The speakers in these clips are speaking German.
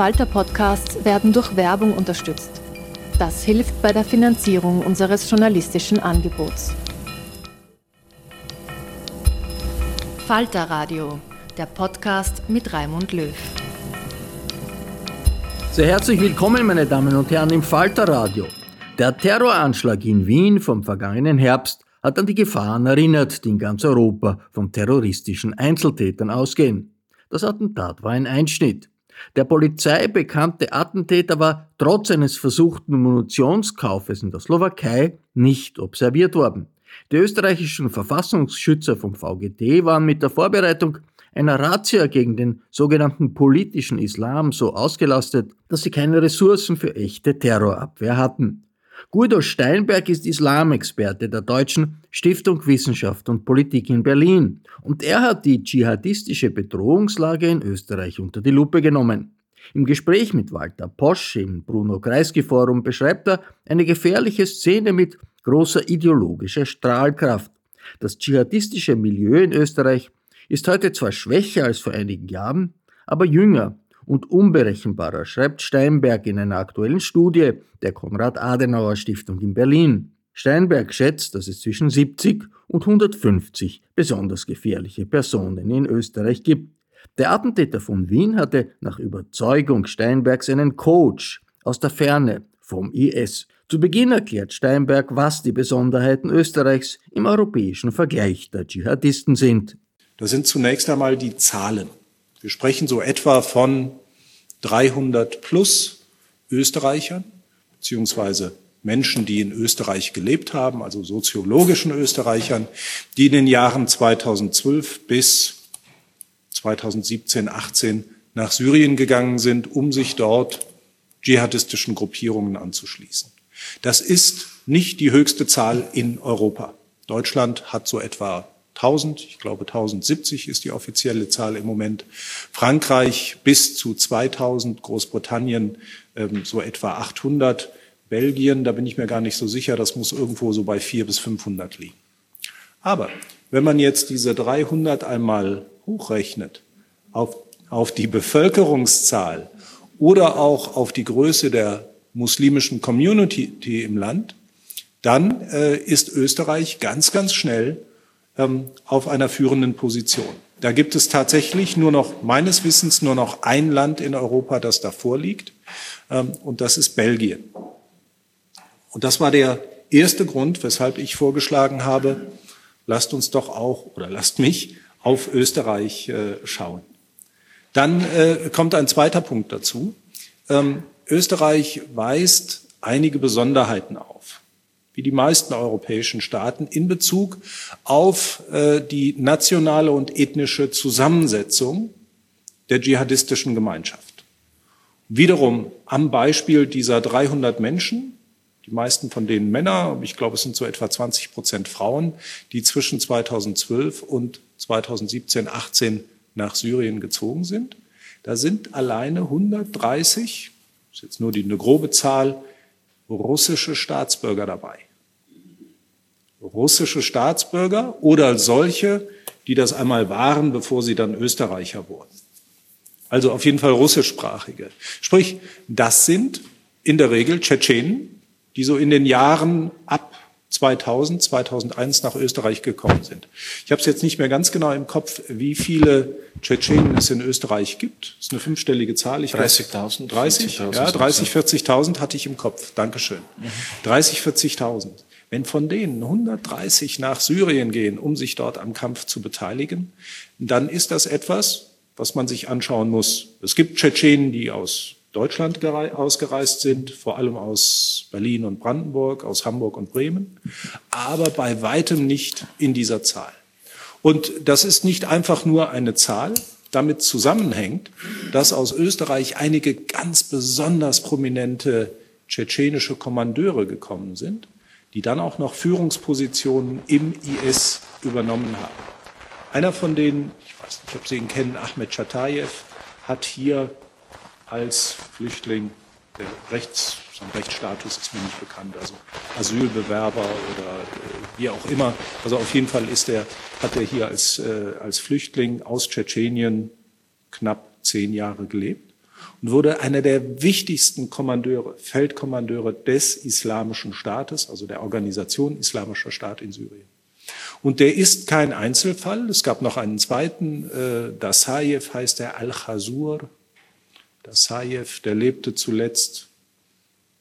Falter-Podcasts werden durch Werbung unterstützt. Das hilft bei der Finanzierung unseres journalistischen Angebots. Falter Radio, der Podcast mit Raimund Löw. Sehr herzlich willkommen, meine Damen und Herren, im Falter Radio. Der Terroranschlag in Wien vom vergangenen Herbst hat an die Gefahren erinnert, die in ganz Europa von terroristischen Einzeltätern ausgehen. Das Attentat war ein Einschnitt. Der Polizei bekannte Attentäter war trotz eines versuchten Munitionskaufes in der Slowakei nicht observiert worden. Die österreichischen Verfassungsschützer vom VGT waren mit der Vorbereitung einer Razzia gegen den sogenannten politischen Islam so ausgelastet, dass sie keine Ressourcen für echte Terrorabwehr hatten. Guido Steinberg ist Islamexperte der Deutschen Stiftung Wissenschaft und Politik in Berlin und er hat die dschihadistische Bedrohungslage in Österreich unter die Lupe genommen. Im Gespräch mit Walter Posch im Bruno Kreisky Forum beschreibt er eine gefährliche Szene mit großer ideologischer Strahlkraft. Das dschihadistische Milieu in Österreich ist heute zwar schwächer als vor einigen Jahren, aber jünger und unberechenbarer, schreibt Steinberg in einer aktuellen Studie der Konrad-Adenauer-Stiftung in Berlin. Steinberg schätzt, dass es zwischen 70 und 150 besonders gefährliche Personen in Österreich gibt. Der Attentäter von Wien hatte nach Überzeugung Steinbergs einen Coach aus der Ferne vom IS. Zu Beginn erklärt Steinberg, was die Besonderheiten Österreichs im europäischen Vergleich der Dschihadisten sind. Das sind zunächst einmal die Zahlen. Wir sprechen so etwa von 300 plus Österreichern, beziehungsweise Menschen, die in Österreich gelebt haben, also soziologischen Österreichern, die in den Jahren 2012 bis 2017, 18 nach Syrien gegangen sind, um sich dort dschihadistischen Gruppierungen anzuschließen. Das ist nicht die höchste Zahl in Europa. Deutschland hat so etwa 1000, ich glaube 1070 ist die offizielle Zahl im Moment. Frankreich bis zu 2000, Großbritannien ähm, so etwa 800, Belgien, da bin ich mir gar nicht so sicher, das muss irgendwo so bei 400 bis 500 liegen. Aber wenn man jetzt diese 300 einmal hochrechnet auf, auf die Bevölkerungszahl oder auch auf die Größe der muslimischen Community im Land, dann äh, ist Österreich ganz, ganz schnell auf einer führenden Position. Da gibt es tatsächlich nur noch, meines Wissens, nur noch ein Land in Europa, das davor liegt, ähm, und das ist Belgien. Und das war der erste Grund, weshalb ich vorgeschlagen habe, lasst uns doch auch oder lasst mich auf Österreich äh, schauen. Dann äh, kommt ein zweiter Punkt dazu. Ähm, Österreich weist einige Besonderheiten auf wie die meisten europäischen Staaten, in Bezug auf äh, die nationale und ethnische Zusammensetzung der dschihadistischen Gemeinschaft. Wiederum am Beispiel dieser 300 Menschen, die meisten von denen Männer, ich glaube es sind so etwa 20 Prozent Frauen, die zwischen 2012 und 2017, 18 nach Syrien gezogen sind. Da sind alleine 130, das ist jetzt nur die, eine grobe Zahl, russische Staatsbürger dabei. Russische Staatsbürger oder solche, die das einmal waren, bevor sie dann Österreicher wurden. Also auf jeden Fall russischsprachige. Sprich, das sind in der Regel Tschetschenen, die so in den Jahren ab 2000, 2001 nach Österreich gekommen sind. Ich habe es jetzt nicht mehr ganz genau im Kopf, wie viele Tschetschenen es in Österreich gibt. Das ist eine fünfstellige Zahl. 30.000. 30, ja, 30, 40.000 hatte ich im Kopf. Dankeschön. Mhm. 30, 40.000. Wenn von denen 130 nach Syrien gehen, um sich dort am Kampf zu beteiligen, dann ist das etwas, was man sich anschauen muss. Es gibt Tschetschenen, die aus Deutschland ausgereist sind, vor allem aus Berlin und Brandenburg, aus Hamburg und Bremen, aber bei weitem nicht in dieser Zahl. Und das ist nicht einfach nur eine Zahl, damit zusammenhängt, dass aus Österreich einige ganz besonders prominente tschetschenische Kommandeure gekommen sind, die dann auch noch Führungspositionen im IS übernommen haben. Einer von denen, ich weiß nicht, ob Sie ihn kennen, Ahmed Chatayev, hat hier als Flüchtling, der Rechts, sein Rechtsstatus ist mir nicht bekannt, also Asylbewerber oder äh, wie auch immer. Also auf jeden Fall ist er, hat er hier als, äh, als Flüchtling aus Tschetschenien knapp zehn Jahre gelebt. und wurde einer der wichtigsten Kommandeure, Feldkommandeure des Islamischen Staates, also der Organisation Islamischer Staat in Syrien. Und der ist kein Einzelfall. Es gab noch einen zweiten, äh, Dasayev heißt der Al-Khazur. Dasayev, der lebte zuletzt,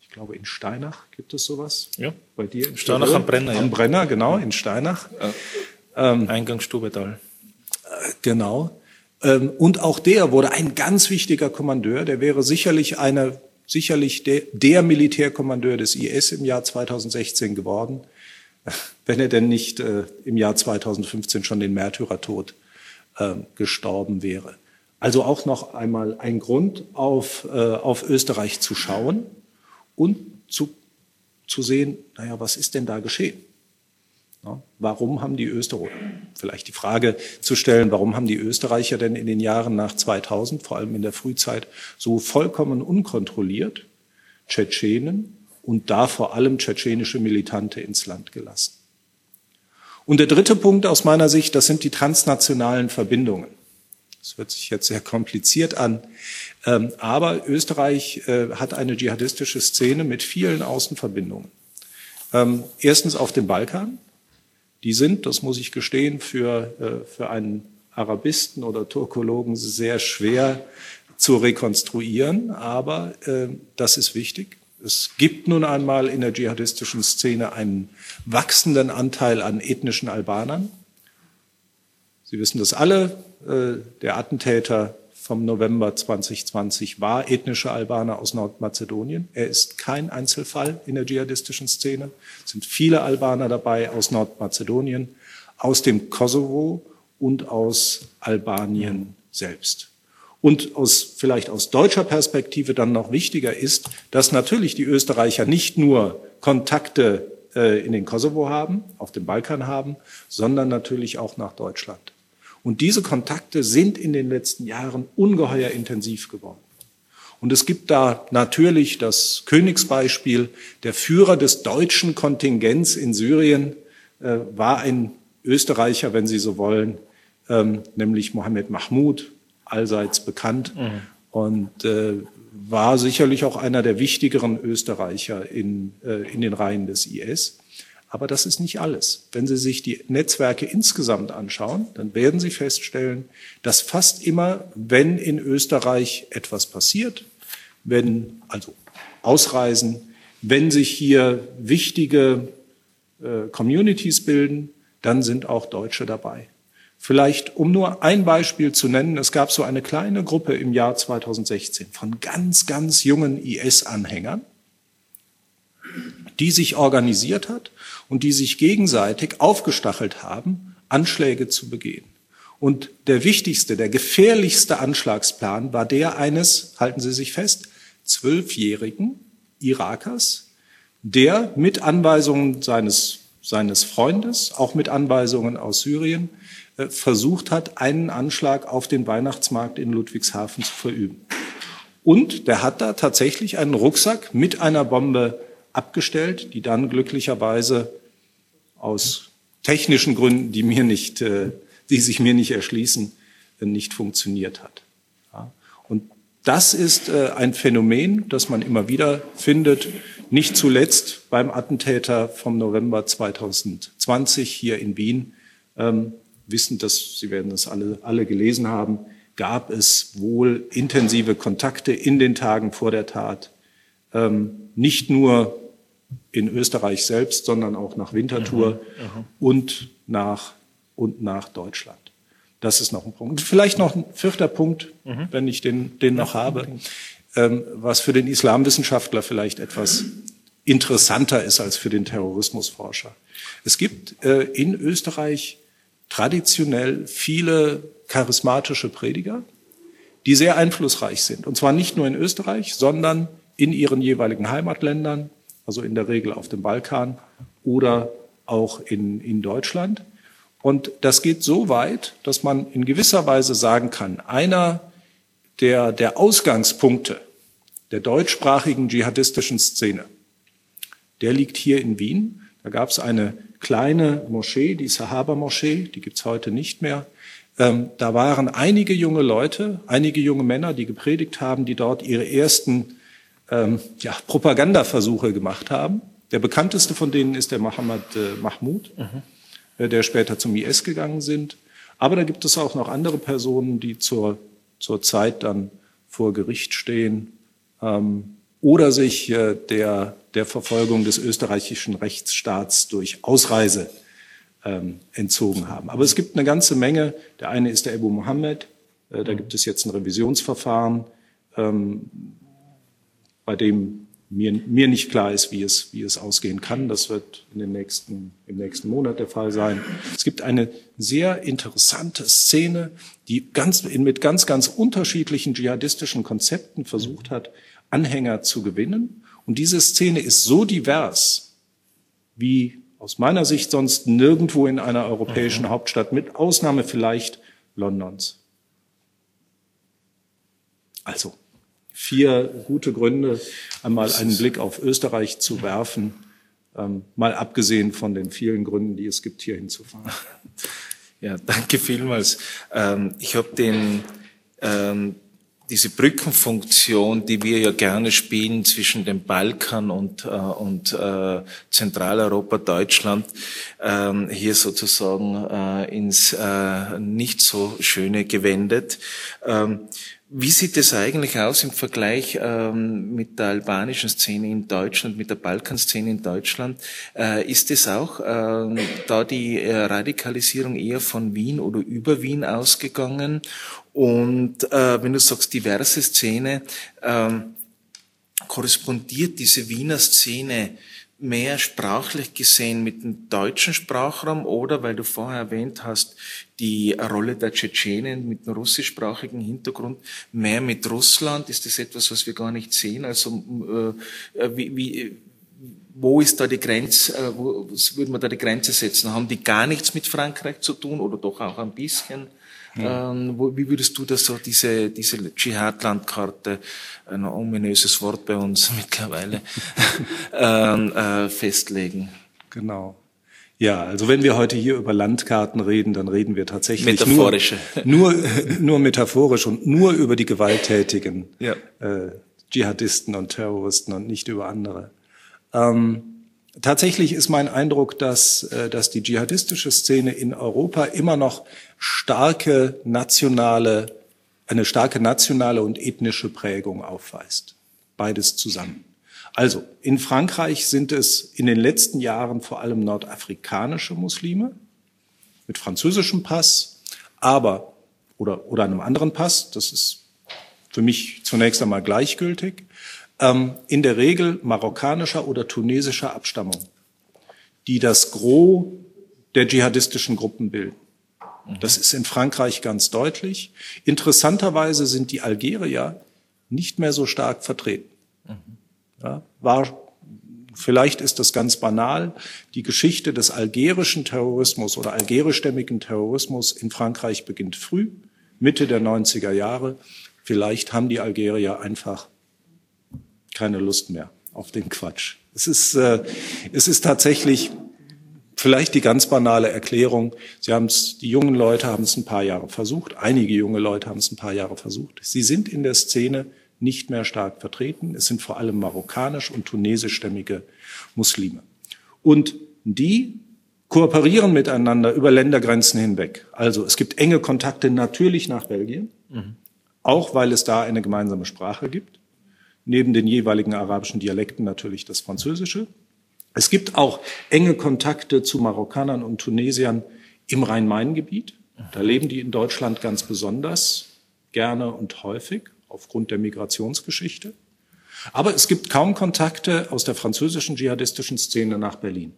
ich glaube, in Steinach. Gibt es sowas? Ja. Bei dir? In Steinach am Brenner. Am ja. Brenner, genau, in Steinach. Ja. Ähm, Eingang Stubetal. Äh, genau. Ähm, und auch der wurde ein ganz wichtiger Kommandeur. Der wäre sicherlich eine, sicherlich der, der Militärkommandeur des IS im Jahr 2016 geworden wenn er denn nicht äh, im Jahr 2015 schon den Märtyrertod äh, gestorben wäre. Also auch noch einmal ein Grund, auf, äh, auf Österreich zu schauen und zu, zu sehen, naja, was ist denn da geschehen? Ja, warum haben die Österreicher, vielleicht die Frage zu stellen, warum haben die Österreicher denn in den Jahren nach 2000, vor allem in der Frühzeit, so vollkommen unkontrolliert Tschetschenen und da vor allem tschetschenische Militante ins Land gelassen. Und der dritte Punkt aus meiner Sicht, das sind die transnationalen Verbindungen. Das hört sich jetzt sehr kompliziert an, ähm, aber Österreich äh, hat eine dschihadistische Szene mit vielen Außenverbindungen. Ähm, erstens auf dem Balkan. Die sind, das muss ich gestehen, für, äh, für einen Arabisten oder Turkologen sehr schwer zu rekonstruieren, aber äh, das ist wichtig. Es gibt nun einmal in der dschihadistischen Szene einen wachsenden Anteil an ethnischen Albanern. Sie wissen das alle. Äh, der Attentäter vom November 2020 war ethnischer Albaner aus Nordmazedonien. Er ist kein Einzelfall in der dschihadistischen Szene. Es sind viele Albaner dabei aus Nordmazedonien, aus dem Kosovo und aus Albanien selbst. Und aus, vielleicht aus deutscher Perspektive dann noch wichtiger ist, dass natürlich die Österreicher nicht nur Kontakte äh, in den Kosovo haben, auf dem Balkan haben, sondern natürlich auch nach Deutschland. Und diese Kontakte sind in den letzten Jahren ungeheuer intensiv geworden. Und es gibt da natürlich das Königsbeispiel. Der Führer des deutschen Kontingents in Syrien äh, war ein Österreicher, wenn Sie so wollen, ähm, nämlich Mohammed Mahmoud, allseits bekannt mhm. und äh, war sicherlich auch einer der wichtigeren Österreicher in, äh, in den Reihen des IS. Aber das ist nicht alles. Wenn Sie sich die Netzwerke insgesamt anschauen, dann werden Sie feststellen, dass fast immer, wenn in Österreich etwas passiert, wenn also Ausreisen, wenn sich hier wichtige äh, Communities bilden, dann sind auch Deutsche dabei. Vielleicht, um nur ein Beispiel zu nennen, es gab so eine kleine Gruppe im Jahr 2016 von ganz, ganz jungen IS-Anhängern, die sich organisiert hat und die sich gegenseitig aufgestachelt haben, Anschläge zu begehen. Und der wichtigste, der gefährlichste Anschlagsplan war der eines, halten Sie sich fest, zwölfjährigen Irakers, der mit Anweisungen seines, seines Freundes, auch mit Anweisungen aus Syrien, äh, versucht hat, einen Anschlag auf den Weihnachtsmarkt in Ludwigshafen zu verüben. Und der hat da tatsächlich einen Rucksack mit einer Bombe abgestellt, die dann glücklicherweise aus technischen Gründen, die mir nicht, äh, die sich mir nicht erschließen, äh, nicht funktioniert hat. Und das ist ein Phänomen, das man immer wieder findet, nicht zuletzt beim Attentäter vom November 2020 hier in Wien, ähm, wissen, dass Sie werden das alle, alle gelesen haben, gab es wohl intensive Kontakte in den Tagen vor der Tat, ähm, nicht nur in Österreich selbst, sondern auch nach Winterthur mhm, und nach und nach Deutschland. Das ist noch ein Punkt. Vielleicht noch ein vierter Punkt, mhm. wenn ich den, den noch habe, ähm, was für den Islamwissenschaftler vielleicht etwas interessanter ist als für den Terrorismusforscher. Es gibt äh, in Österreich traditionell viele charismatische Prediger, die sehr einflussreich sind. Und zwar nicht nur in Österreich, sondern in ihren jeweiligen Heimatländern, also in der Regel auf dem Balkan oder auch in, in Deutschland. Und das geht so weit, dass man in gewisser Weise sagen kann, einer der, der Ausgangspunkte der deutschsprachigen dschihadistischen Szene, der liegt hier in Wien. Da gab es eine kleine Moschee, die Sahaba-Moschee, die gibt's heute nicht mehr, Ähm, da waren einige junge Leute, einige junge Männer, die gepredigt haben, die dort ihre ersten ähm, ja, Propagandaversuche gemacht haben. Der bekannteste von denen ist der Mohammed äh, Mahmoud, mhm. äh, der später zum IS gegangen sind. Aber da gibt es auch noch andere Personen, die zur, zur Zeit dann vor Gericht stehen ähm, oder sich äh, der, der Verfolgung des österreichischen Rechtsstaats durch Ausreise ähm, entzogen haben. Aber es gibt eine ganze Menge. Der eine ist der Ebu Mohammed. Äh, da gibt es jetzt ein Revisionsverfahren, ähm, bei dem mir, mir nicht klar ist, wie es, wie es ausgehen kann. Das wird in den nächsten, im nächsten Monat der Fall sein. Es gibt eine sehr interessante Szene, die ganz, mit ganz, ganz unterschiedlichen dschihadistischen Konzepten versucht hat, Anhänger zu gewinnen. Und diese Szene ist so divers, wie aus meiner Sicht sonst nirgendwo in einer europäischen mhm. Hauptstadt, mit Ausnahme vielleicht Londons. Also vier gute Gründe, einmal einen Blick auf Österreich zu werfen, ähm, mal abgesehen von den vielen Gründen, die es gibt, hier hinzufahren. Ja, danke vielmals. Ähm, ich habe den ähm, diese Brückenfunktion, die wir ja gerne spielen zwischen dem Balkan und, äh, und äh, Zentraleuropa, Deutschland, ähm, hier sozusagen äh, ins äh, nicht so schöne gewendet. Ähm, wie sieht es eigentlich aus im Vergleich ähm, mit der albanischen Szene in Deutschland, mit der Balkanszene in Deutschland? Äh, ist es auch äh, da die äh, Radikalisierung eher von Wien oder über Wien ausgegangen? Und äh, wenn du sagst diverse Szene, ähm, korrespondiert diese Wiener Szene mehr sprachlich gesehen mit dem deutschen Sprachraum oder, weil du vorher erwähnt hast, die Rolle der Tschetschenen mit einem russischsprachigen Hintergrund, mehr mit Russland? Ist das etwas, was wir gar nicht sehen? Also äh, äh wie, wie, wo ist da die Grenze, äh, wo würde man da die Grenze setzen? Haben die gar nichts mit Frankreich zu tun oder doch auch ein bisschen? Ähm, wo, wie würdest du das so, diese, diese Dschihad-Landkarte, ein ominöses Wort bei uns mittlerweile, ähm, äh, festlegen? Genau. Ja, also wenn wir heute hier über Landkarten reden, dann reden wir tatsächlich Metaphorische. Nur, nur, nur metaphorisch und nur über die gewalttätigen ja. äh, Dschihadisten und Terroristen und nicht über andere. Ähm, Tatsächlich ist mein Eindruck, dass, äh, dass die dschihadistische Szene in Europa immer noch starke nationale, eine starke nationale und ethnische Prägung aufweist. Beides zusammen. Also, in Frankreich sind es in den letzten Jahren vor allem nordafrikanische Muslime mit französischem Pass, aber, oder, oder einem anderen Pass, das ist für mich zunächst einmal gleichgültig in der Regel marokkanischer oder tunesischer Abstammung, die das Gros der dschihadistischen Gruppen bilden. Das ist in Frankreich ganz deutlich. Interessanterweise sind die Algerier nicht mehr so stark vertreten. Ja, war, vielleicht ist das ganz banal. Die Geschichte des algerischen Terrorismus oder algerischstämmigen Terrorismus in Frankreich beginnt früh, Mitte der 90er Jahre. Vielleicht haben die Algerier einfach keine Lust mehr auf den Quatsch. Es ist, äh, es ist tatsächlich vielleicht die ganz banale Erklärung. Sie haben es, die jungen Leute haben es ein paar Jahre versucht. Einige junge Leute haben es ein paar Jahre versucht. Sie sind in der Szene nicht mehr stark vertreten. Es sind vor allem marokkanisch und tunesischstämmige Muslime. Und die kooperieren miteinander über Ländergrenzen hinweg. Also es gibt enge Kontakte natürlich nach Belgien, mhm. auch weil es da eine gemeinsame Sprache gibt neben den jeweiligen arabischen Dialekten natürlich das Französische. Es gibt auch enge Kontakte zu Marokkanern und Tunesiern im Rhein-Main-Gebiet. Da leben die in Deutschland ganz besonders gerne und häufig aufgrund der Migrationsgeschichte. Aber es gibt kaum Kontakte aus der französischen dschihadistischen Szene nach Berlin.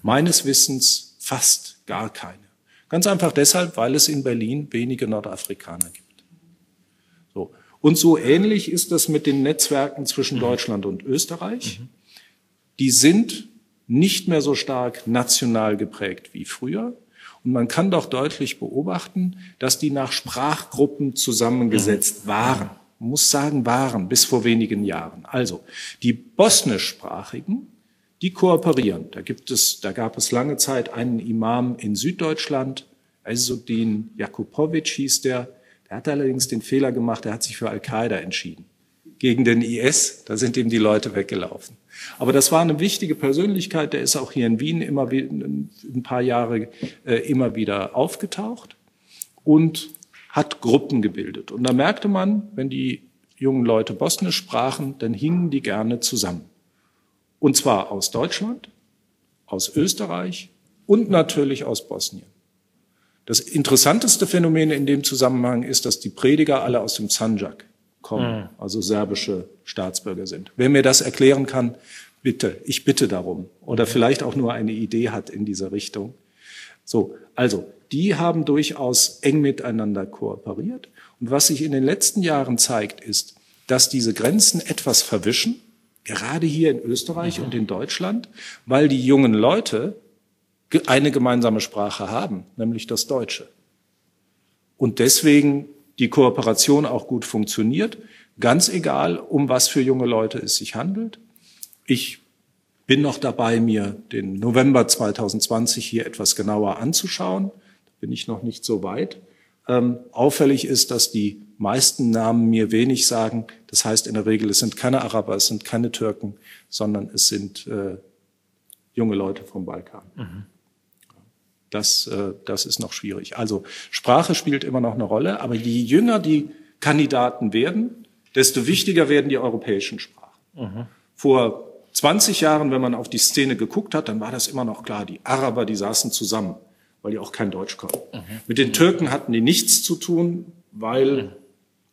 Meines Wissens fast gar keine. Ganz einfach deshalb, weil es in Berlin wenige Nordafrikaner gibt. Und so ähnlich ist das mit den Netzwerken zwischen mhm. Deutschland und Österreich. Mhm. Die sind nicht mehr so stark national geprägt wie früher. Und man kann doch deutlich beobachten, dass die nach Sprachgruppen zusammengesetzt mhm. waren. Man muss sagen, waren bis vor wenigen Jahren. Also, die bosnischsprachigen, die kooperieren. Da gibt es, da gab es lange Zeit einen Imam in Süddeutschland, Aizzuddin Jakubovic hieß der. Der hat allerdings den Fehler gemacht, er hat sich für Al-Qaida entschieden. Gegen den IS, da sind ihm die Leute weggelaufen. Aber das war eine wichtige Persönlichkeit, der ist auch hier in Wien immer ein paar Jahre äh, immer wieder aufgetaucht und hat Gruppen gebildet. Und da merkte man, wenn die jungen Leute Bosnisch sprachen, dann hingen die gerne zusammen. Und zwar aus Deutschland, aus Österreich und natürlich aus Bosnien. Das interessanteste Phänomen in dem Zusammenhang ist, dass die Prediger alle aus dem Sanjak kommen, mhm. also serbische Staatsbürger sind. Wer mir das erklären kann, bitte, ich bitte darum. Oder vielleicht auch nur eine Idee hat in dieser Richtung. So, also, die haben durchaus eng miteinander kooperiert. Und was sich in den letzten Jahren zeigt, ist, dass diese Grenzen etwas verwischen, gerade hier in Österreich mhm. und in Deutschland, weil die jungen Leute eine gemeinsame Sprache haben, nämlich das Deutsche. Und deswegen die Kooperation auch gut funktioniert, ganz egal, um was für junge Leute es sich handelt. Ich bin noch dabei, mir den November 2020 hier etwas genauer anzuschauen. Da bin ich noch nicht so weit. Ähm, auffällig ist, dass die meisten Namen mir wenig sagen. Das heißt in der Regel, es sind keine Araber, es sind keine Türken, sondern es sind äh, junge Leute vom Balkan. Mhm. Das, äh, das ist noch schwierig. Also Sprache spielt immer noch eine Rolle, aber je jünger die Kandidaten werden, desto wichtiger werden die europäischen Sprachen. Mhm. Vor 20 Jahren, wenn man auf die Szene geguckt hat, dann war das immer noch klar. Die Araber, die saßen zusammen, weil die auch kein Deutsch konnten. Mhm. Mit den Türken hatten die nichts zu tun, weil mhm.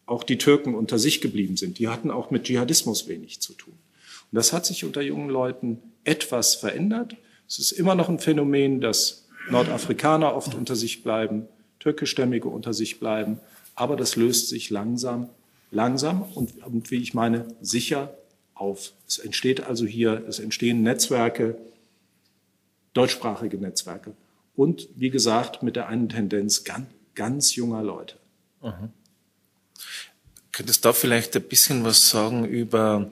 auch die Türken unter sich geblieben sind. Die hatten auch mit Dschihadismus wenig zu tun. Und das hat sich unter jungen Leuten etwas verändert. Es ist immer noch ein Phänomen, dass Nordafrikaner oft unter sich bleiben, türkischstämmige unter sich bleiben. Aber das löst sich langsam, langsam und, und wie ich meine, sicher auf. Es entsteht also hier, es entstehen Netzwerke, deutschsprachige Netzwerke. Und wie gesagt, mit der einen Tendenz ganz, ganz junger Leute. Mhm. Könntest du da vielleicht ein bisschen was sagen über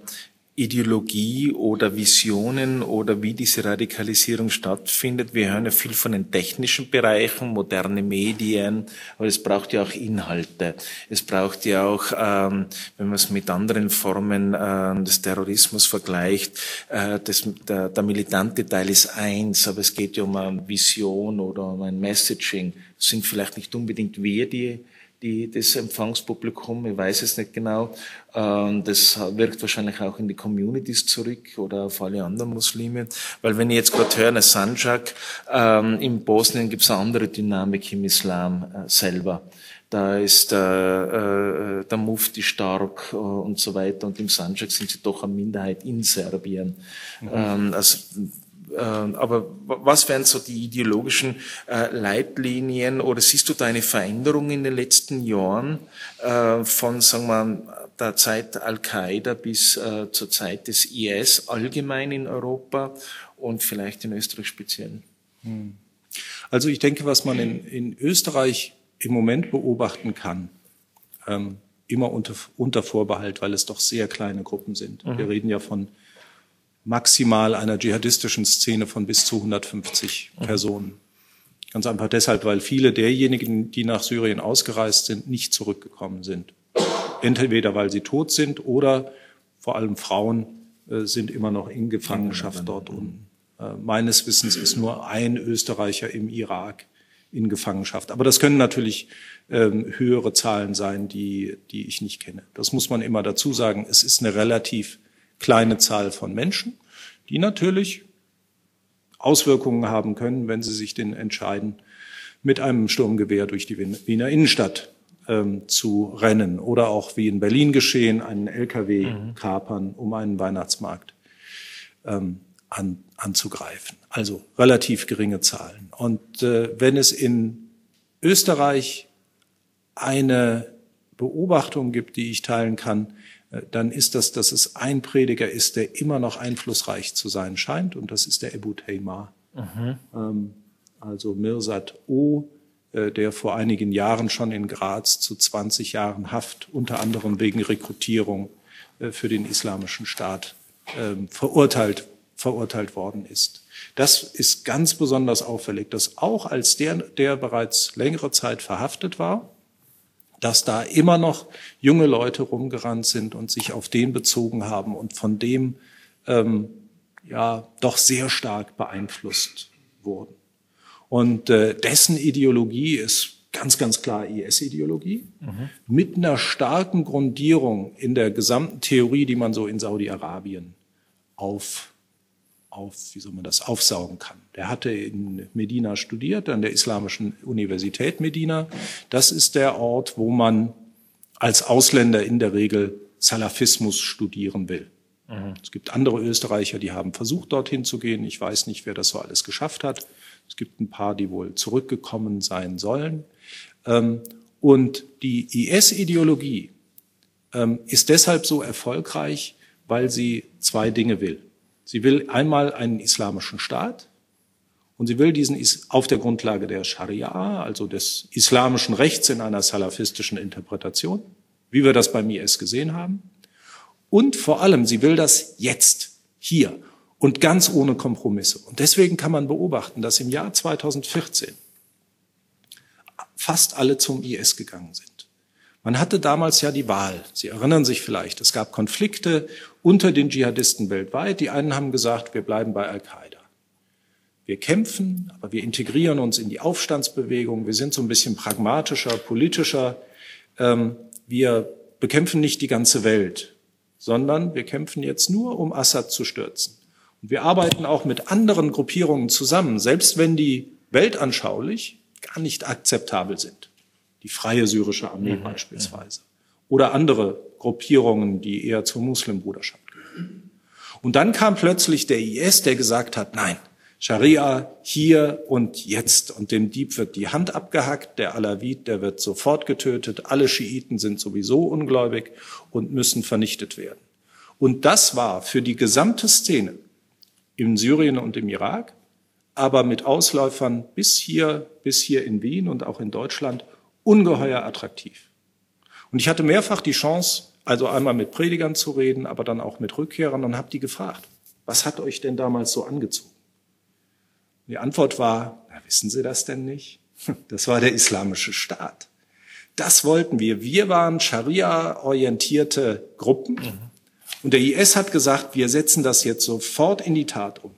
Ideologie oder Visionen oder wie diese Radikalisierung stattfindet. Wir hören ja viel von den technischen Bereichen, moderne Medien, aber es braucht ja auch Inhalte. Es braucht ja auch, ähm, wenn man es mit anderen Formen äh, des Terrorismus vergleicht, äh, der, der militante Teil ist eins, aber es geht ja um eine Vision oder um ein Messaging. Das sind vielleicht nicht unbedingt wir, die die, das Empfangspublikum, ich weiß es nicht genau. Ähm, das wirkt wahrscheinlich auch in die Communities zurück oder auf alle anderen Muslime. Weil wenn ich jetzt gerade höre, eine Sanjak, ähm, in Bosnien gibt es eine andere Dynamik im Islam äh, selber. Da ist der, äh, der Mufti stark äh, und so weiter. Und im Sanjak sind sie doch eine Minderheit in Serbien. Mhm. Ähm, also aber was wären so die ideologischen äh, Leitlinien oder siehst du da eine Veränderung in den letzten Jahren äh, von, sagen wir, der Zeit Al-Qaida bis äh, zur Zeit des IS allgemein in Europa und vielleicht in Österreich speziell? Hm. Also ich denke, was man in, in Österreich im Moment beobachten kann, ähm, immer unter, unter Vorbehalt, weil es doch sehr kleine Gruppen sind. Mhm. Wir reden ja von maximal einer dschihadistischen Szene von bis zu 150 mhm. Personen. Ganz einfach deshalb, weil viele derjenigen, die nach Syrien ausgereist sind, nicht zurückgekommen sind. Entweder weil sie tot sind oder vor allem Frauen äh, sind immer noch in Gefangenschaft dort unten. Äh, meines Wissens ist nur ein Österreicher im Irak in Gefangenschaft. Aber das können natürlich ähm, höhere Zahlen sein, die, die ich nicht kenne. Das muss man immer dazu sagen. Es ist eine relativ kleine Zahl von Menschen, die natürlich Auswirkungen haben können, wenn sie sich denn entscheiden, mit einem Sturmgewehr durch die Wiener Innenstadt ähm, zu rennen oder auch wie in Berlin geschehen, einen LKW mhm. kapern, um einen Weihnachtsmarkt ähm, an, anzugreifen. Also relativ geringe Zahlen. Und äh, wenn es in Österreich eine Beobachtung gibt, die ich teilen kann, dann ist das, dass es ein Prediger ist, der immer noch einflussreich zu sein scheint, und das ist der Ebu Taymar. Mhm. Ähm, also Mirsad O., äh, der vor einigen Jahren schon in Graz zu 20 Jahren Haft, unter anderem wegen Rekrutierung äh, für den Islamischen Staat, ähm, verurteilt verurteilt worden ist. Das ist ganz besonders auffällig, dass auch als der, der bereits längere Zeit verhaftet war, dass da immer noch junge Leute rumgerannt sind und sich auf den bezogen haben und von dem ähm, ja doch sehr stark beeinflusst wurden. Und äh, dessen Ideologie ist ganz, ganz klar IS-Ideologie, mhm. mit einer starken Grundierung in der gesamten Theorie, die man so in Saudi-Arabien auf, auf, wie soll man das, aufsaugen kann. Der hatte in Medina studiert, an der Islamischen Universität Medina. Das ist der Ort, wo man als Ausländer in der Regel Salafismus studieren will. Mhm. Es gibt andere Österreicher, die haben versucht, dorthin zu gehen. Ich weiß nicht, wer das so alles geschafft hat. Es gibt ein paar, die wohl zurückgekommen sein sollen. Ähm, und die IS-Ideologie ähm, ist deshalb so erfolgreich, weil sie zwei Dinge will. Sie will einmal einen islamischen Staat und sie will diesen auf der Grundlage der Scharia, also des islamischen Rechts in einer salafistischen Interpretation, wie wir das beim IS gesehen haben. Und vor allem, sie will das jetzt, hier und ganz ohne Kompromisse. Und deswegen kann man beobachten, dass im Jahr 2014 fast alle zum IS gegangen sind. Man hatte damals ja die Wahl. Sie erinnern sich vielleicht, es gab Konflikte unter den Dschihadisten weltweit. Die einen haben gesagt, wir bleiben bei Al-Qaida. Wir kämpfen, aber wir integrieren uns in die Aufstandsbewegung. Wir sind so ein bisschen pragmatischer, politischer. Ähm, wir bekämpfen nicht die ganze Welt, sondern wir kämpfen jetzt nur, um Assad zu stürzen. Und wir arbeiten auch mit anderen Gruppierungen zusammen, selbst wenn die weltanschaulich gar nicht akzeptabel sind. Die freie syrische Armee mhm. beispielsweise. Oder andere Gruppierungen, die eher zur Muslimbruderschaft gehören. Und dann kam plötzlich der IS, der gesagt hat, nein, Scharia hier und jetzt. Und dem Dieb wird die Hand abgehackt, der Alawit, der wird sofort getötet, alle Schiiten sind sowieso ungläubig und müssen vernichtet werden. Und das war für die gesamte Szene in Syrien und im Irak aber mit Ausläufern bis hier, bis hier in Wien und auch in Deutschland ungeheuer attraktiv. Und ich hatte mehrfach die Chance, also einmal mit Predigern zu reden, aber dann auch mit Rückkehrern und habe die gefragt, was hat euch denn damals so angezogen? Die Antwort war, na, wissen Sie das denn nicht? Das war der islamische Staat. Das wollten wir. Wir waren Scharia-orientierte Gruppen. Mhm. Und der IS hat gesagt, wir setzen das jetzt sofort in die Tat um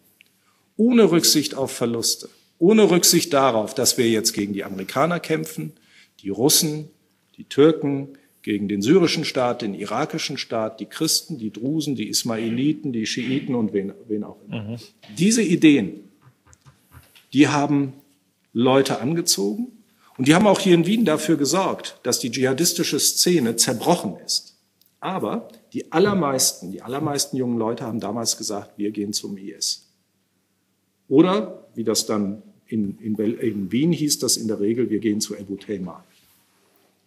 ohne Rücksicht auf Verluste, ohne Rücksicht darauf, dass wir jetzt gegen die Amerikaner kämpfen, die Russen, die Türken, gegen den syrischen Staat, den irakischen Staat, die Christen, die Drusen, die Ismailiten, die Schiiten und wen, wen auch immer. Mhm. Diese Ideen, die haben Leute angezogen und die haben auch hier in Wien dafür gesorgt, dass die dschihadistische Szene zerbrochen ist. Aber die allermeisten, die allermeisten jungen Leute haben damals gesagt, wir gehen zum IS. Oder, wie das dann in, in, in Wien hieß, das in der Regel, wir gehen zu Ebu Thema.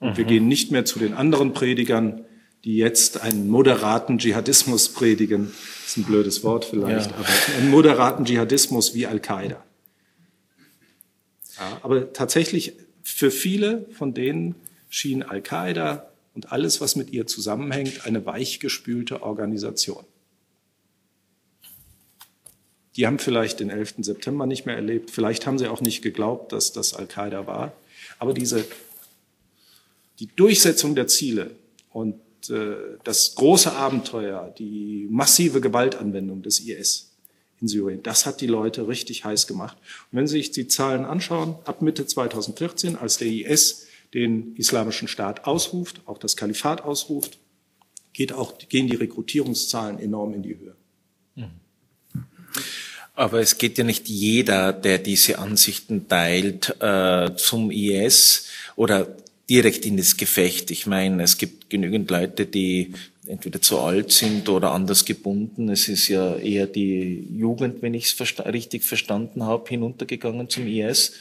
Und mhm. wir gehen nicht mehr zu den anderen Predigern, die jetzt einen moderaten Dschihadismus predigen. Das ist ein blödes Wort vielleicht, ja. aber einen moderaten Dschihadismus wie Al-Qaida. Ja, aber tatsächlich für viele von denen schien Al-Qaida und alles, was mit ihr zusammenhängt, eine weichgespülte Organisation. Die haben vielleicht den 11. September nicht mehr erlebt. Vielleicht haben sie auch nicht geglaubt, dass das Al-Qaida war. Aber diese, die Durchsetzung der Ziele und äh, das große Abenteuer, die massive Gewaltanwendung des IS in Syrien, das hat die Leute richtig heiß gemacht. Und wenn Sie sich die Zahlen anschauen, ab Mitte 2014, als der IS den Islamischen Staat ausruft, auch das Kalifat ausruft, geht auch, gehen die Rekrutierungszahlen enorm in die Höhe. Mhm. Aber es geht ja nicht jeder, der diese Ansichten teilt, äh, zum IS oder direkt in das Gefecht. Ich meine, es gibt genügend Leute, die entweder zu alt sind oder anders gebunden. Es ist ja eher die Jugend, wenn ich es versta richtig verstanden habe, hinuntergegangen zum IS.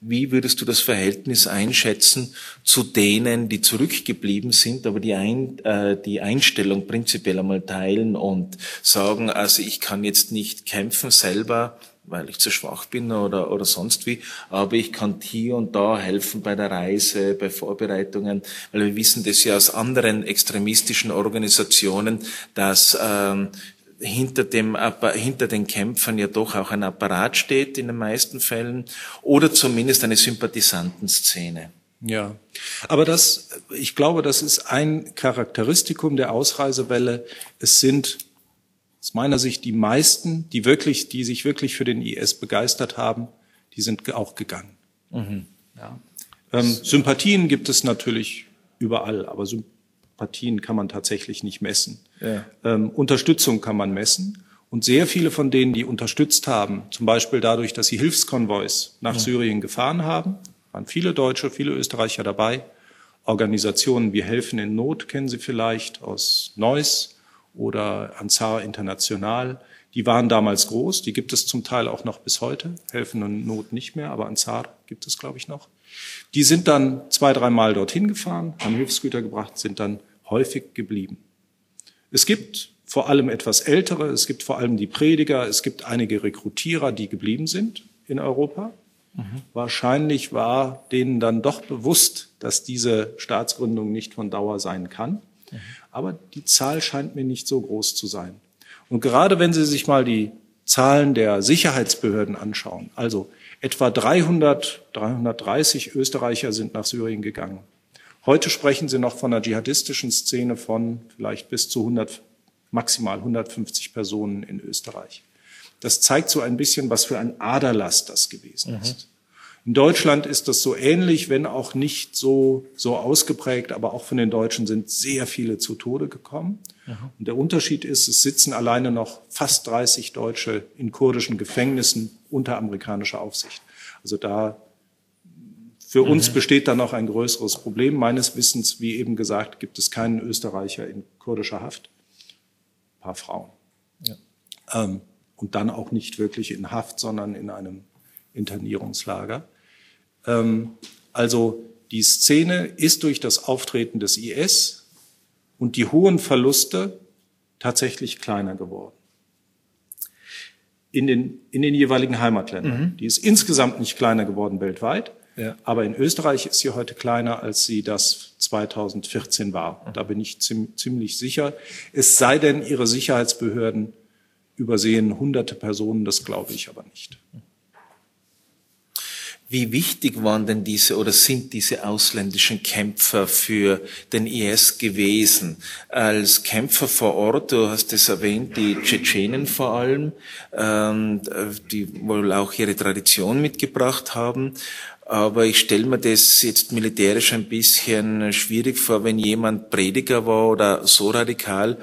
Wie würdest du das Verhältnis einschätzen zu denen, die zurückgeblieben sind, aber die, Ein, äh, die Einstellung prinzipiell einmal teilen und sagen, also ich kann jetzt nicht kämpfen selber, weil ich zu schwach bin oder, oder sonst wie, aber ich kann hier und da helfen bei der Reise, bei Vorbereitungen, weil wir wissen das ja aus anderen extremistischen Organisationen, dass ähm, hinter, dem, hinter den Kämpfern ja doch auch ein Apparat steht in den meisten Fällen oder zumindest eine Sympathisantenszene. Ja, aber das, ich glaube, das ist ein Charakteristikum der Ausreisewelle. Es sind aus meiner Sicht die meisten, die wirklich, die sich wirklich für den IS begeistert haben, die sind auch gegangen. Mhm. Ja. Ähm, Sympathien gibt es natürlich überall, aber Sympathien kann man tatsächlich nicht messen. Ja. Ähm, Unterstützung kann man messen. Und sehr viele von denen, die unterstützt haben, zum Beispiel dadurch, dass sie Hilfskonvois nach ja. Syrien gefahren haben, waren viele Deutsche, viele Österreicher dabei. Organisationen wie Helfen in Not kennen Sie vielleicht aus Neuss oder Ansar International. Die waren damals groß, die gibt es zum Teil auch noch bis heute. Helfen in Not nicht mehr, aber Ansar gibt es, glaube ich, noch. Die sind dann zwei, dreimal dorthin gefahren, haben Hilfsgüter gebracht, sind dann häufig geblieben. Es gibt vor allem etwas Ältere, es gibt vor allem die Prediger, es gibt einige Rekrutierer, die geblieben sind in Europa. Mhm. Wahrscheinlich war denen dann doch bewusst, dass diese Staatsgründung nicht von Dauer sein kann. Mhm. Aber die Zahl scheint mir nicht so groß zu sein. Und gerade wenn Sie sich mal die Zahlen der Sicherheitsbehörden anschauen, also etwa 300, 330 Österreicher sind nach Syrien gegangen. Heute sprechen Sie noch von einer dschihadistischen Szene von vielleicht bis zu 100, maximal 150 Personen in Österreich. Das zeigt so ein bisschen, was für ein Aderlass das gewesen mhm. In Deutschland ist das so ähnlich, wenn auch nicht so, so ausgeprägt, aber auch von den Deutschen sind sehr viele zu Tode gekommen. Mhm. Und der Unterschied ist, es sitzen alleine noch fast 30 Deutsche in kurdischen Gefängnissen unter amerikanischer Aufsicht. Also da, für mhm. uns besteht da noch ein größeres Problem. Meines Wissens, wie eben gesagt, gibt es keinen Österreicher in kurdischer Haft. Ein paar Frauen. Ja. Ähm, und dann auch nicht wirklich in Haft, sondern in einem Internierungslager. Ähm, also die Szene ist durch das Auftreten des IS und die hohen Verluste tatsächlich kleiner geworden. In den, in den jeweiligen Heimatländern. Mhm. Die ist insgesamt nicht kleiner geworden weltweit, ja. aber in Österreich ist sie heute kleiner, als sie das 2014 war. Da bin ich ziemlich sicher. Es sei denn, ihre Sicherheitsbehörden übersehen hunderte Personen, das glaube ich aber nicht. Wie wichtig waren denn diese oder sind diese ausländischen Kämpfer für den IS gewesen? Als Kämpfer vor Ort, du hast es erwähnt, die Tschetschenen vor allem, ähm, die wohl auch ihre Tradition mitgebracht haben. Aber ich stelle mir das jetzt militärisch ein bisschen schwierig vor, wenn jemand Prediger war oder so radikal,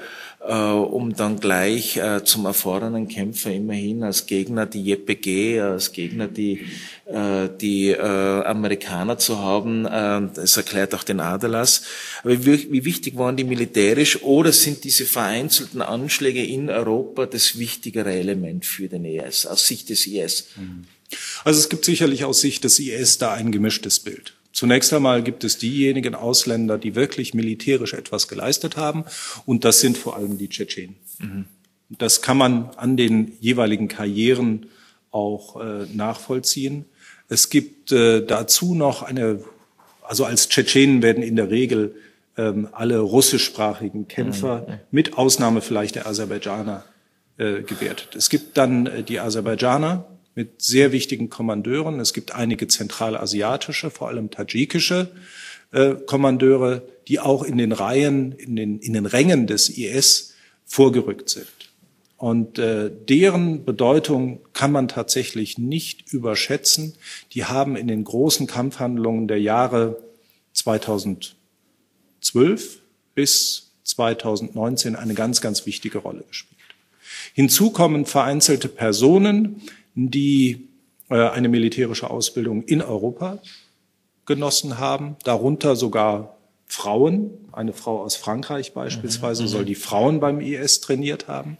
um dann gleich äh, zum erfahrenen Kämpfer immerhin als Gegner die JPG, als Gegner die, äh, die äh, Amerikaner zu haben. Äh, das erklärt auch den Aderlass. Aber wie, wichtig waren die militärisch oder sind diese vereinzelten Anschläge in Europa das wichtigere Element für den IS, aus Sicht des IS? Mhm. Also es gibt sicherlich aus Sicht des IS da ein gemischtes Bild. Zunächst einmal gibt es diejenigen Ausländer, die wirklich militärisch etwas geleistet haben, und das sind vor allem die Tschetschenen. Mhm. Das kann man an den jeweiligen Karrieren auch äh, nachvollziehen. Es gibt äh, dazu noch eine, also als Tschetschenen werden in der Regel ähm, alle russischsprachigen Kämpfer, mhm. mit Ausnahme vielleicht der Aserbaidschaner, äh, gewertet. Es gibt dann äh, die Aserbaidschaner, mit sehr wichtigen Kommandeuren. Es gibt einige zentralasiatische, vor allem tadschikische äh, Kommandeure, die auch in den Reihen, in den, in den Rängen des IS vorgerückt sind. Und äh, deren Bedeutung kann man tatsächlich nicht überschätzen. Die haben in den großen Kampfhandlungen der Jahre 2012 bis 2019 eine ganz, ganz wichtige Rolle gespielt. Hinzu kommen vereinzelte Personen, die äh, eine militärische Ausbildung in Europa genossen haben, darunter sogar Frauen. Eine Frau aus Frankreich beispielsweise mhm. soll die Frauen beim IS trainiert haben.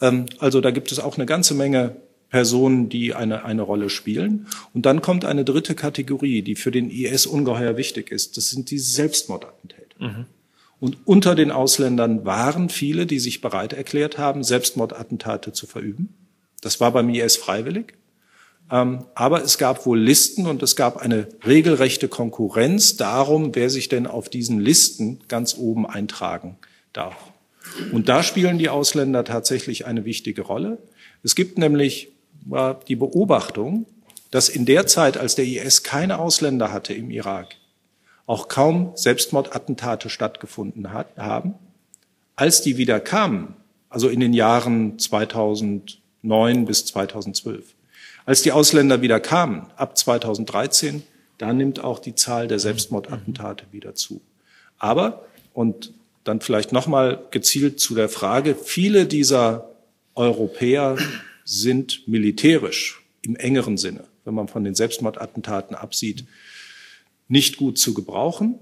Ähm, also da gibt es auch eine ganze Menge Personen, die eine, eine Rolle spielen. Und dann kommt eine dritte Kategorie, die für den IS ungeheuer wichtig ist. Das sind die Selbstmordattentäter. Mhm. Und unter den Ausländern waren viele, die sich bereit erklärt haben, Selbstmordattentate zu verüben. Das war beim IS freiwillig. Ähm, aber es gab wohl Listen und es gab eine regelrechte Konkurrenz darum, wer sich denn auf diesen Listen ganz oben eintragen darf. Und da spielen die Ausländer tatsächlich eine wichtige Rolle. Es gibt nämlich die Beobachtung, dass in der Zeit, als der IS keine Ausländer hatte im Irak, auch kaum Selbstmordattentate stattgefunden hat, haben. Als die wieder kamen, also in den Jahren 2009 bis 2012, als die Ausländer wieder kamen, ab 2013, da nimmt auch die Zahl der Selbstmordattentate wieder zu. Aber, und dann vielleicht nochmal gezielt zu der Frage, viele dieser Europäer sind militärisch im engeren Sinne, wenn man von den Selbstmordattentaten absieht, nicht gut zu gebrauchen.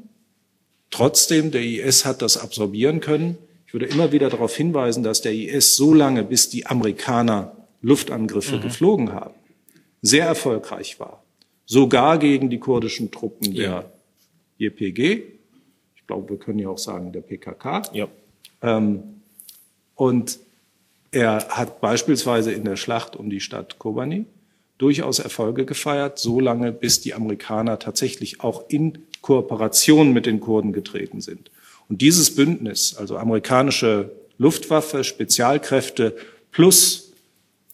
Trotzdem, der IS hat das absorbieren können. Ich würde immer wieder darauf hinweisen, dass der IS so lange, bis die Amerikaner Luftangriffe mhm. geflogen haben, sehr erfolgreich war. Sogar gegen die kurdischen Truppen ja. der JPG. Ich glaube, wir können ja auch sagen, der PKK. Ja. Ähm, und er hat beispielsweise in der Schlacht um die Stadt Kobani durchaus Erfolge gefeiert, so lange, bis die Amerikaner tatsächlich auch in Kooperation mit den Kurden getreten sind. Und dieses Bündnis, also amerikanische Luftwaffe, Spezialkräfte plus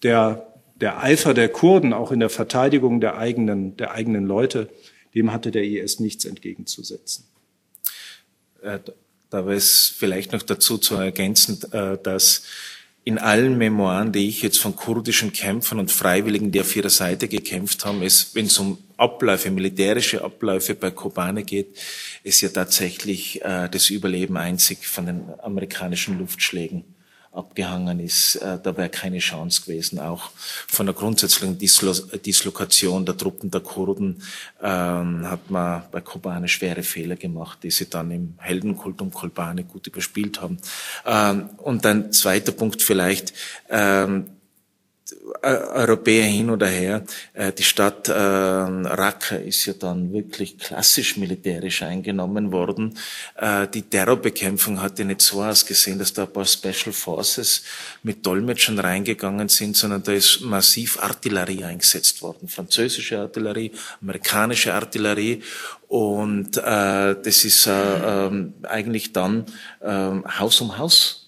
der, der Eifer der Kurden auch in der Verteidigung der eigenen, der eigenen Leute, dem hatte der IS nichts entgegenzusetzen. Äh, da wäre es vielleicht noch dazu zu ergänzen, äh, dass in allen Memoiren, die ich jetzt von kurdischen Kämpfern und Freiwilligen, die auf ihrer Seite gekämpft haben, ist, wenn es um Abläufe, militärische Abläufe bei Kobane geht, ist ja tatsächlich äh, das Überleben einzig von den amerikanischen Luftschlägen abgehangen ist, äh, da wäre keine Chance gewesen. Auch von der grundsätzlichen Dislo Dislokation der Truppen der Kurden ähm, hat man bei Kobane schwere Fehler gemacht, die sie dann im Heldenkult um Kobane gut überspielt haben. Ähm, und ein zweiter Punkt vielleicht, ähm, Europäer hin oder her. Äh, die Stadt äh, Raqqa ist ja dann wirklich klassisch militärisch eingenommen worden. Äh, die Terrorbekämpfung hat ja nicht so ausgesehen, dass da ein paar Special Forces mit Dolmetschern reingegangen sind, sondern da ist massiv Artillerie eingesetzt worden. Französische Artillerie, amerikanische Artillerie und äh, das ist äh, äh, eigentlich dann äh, Haus um Haus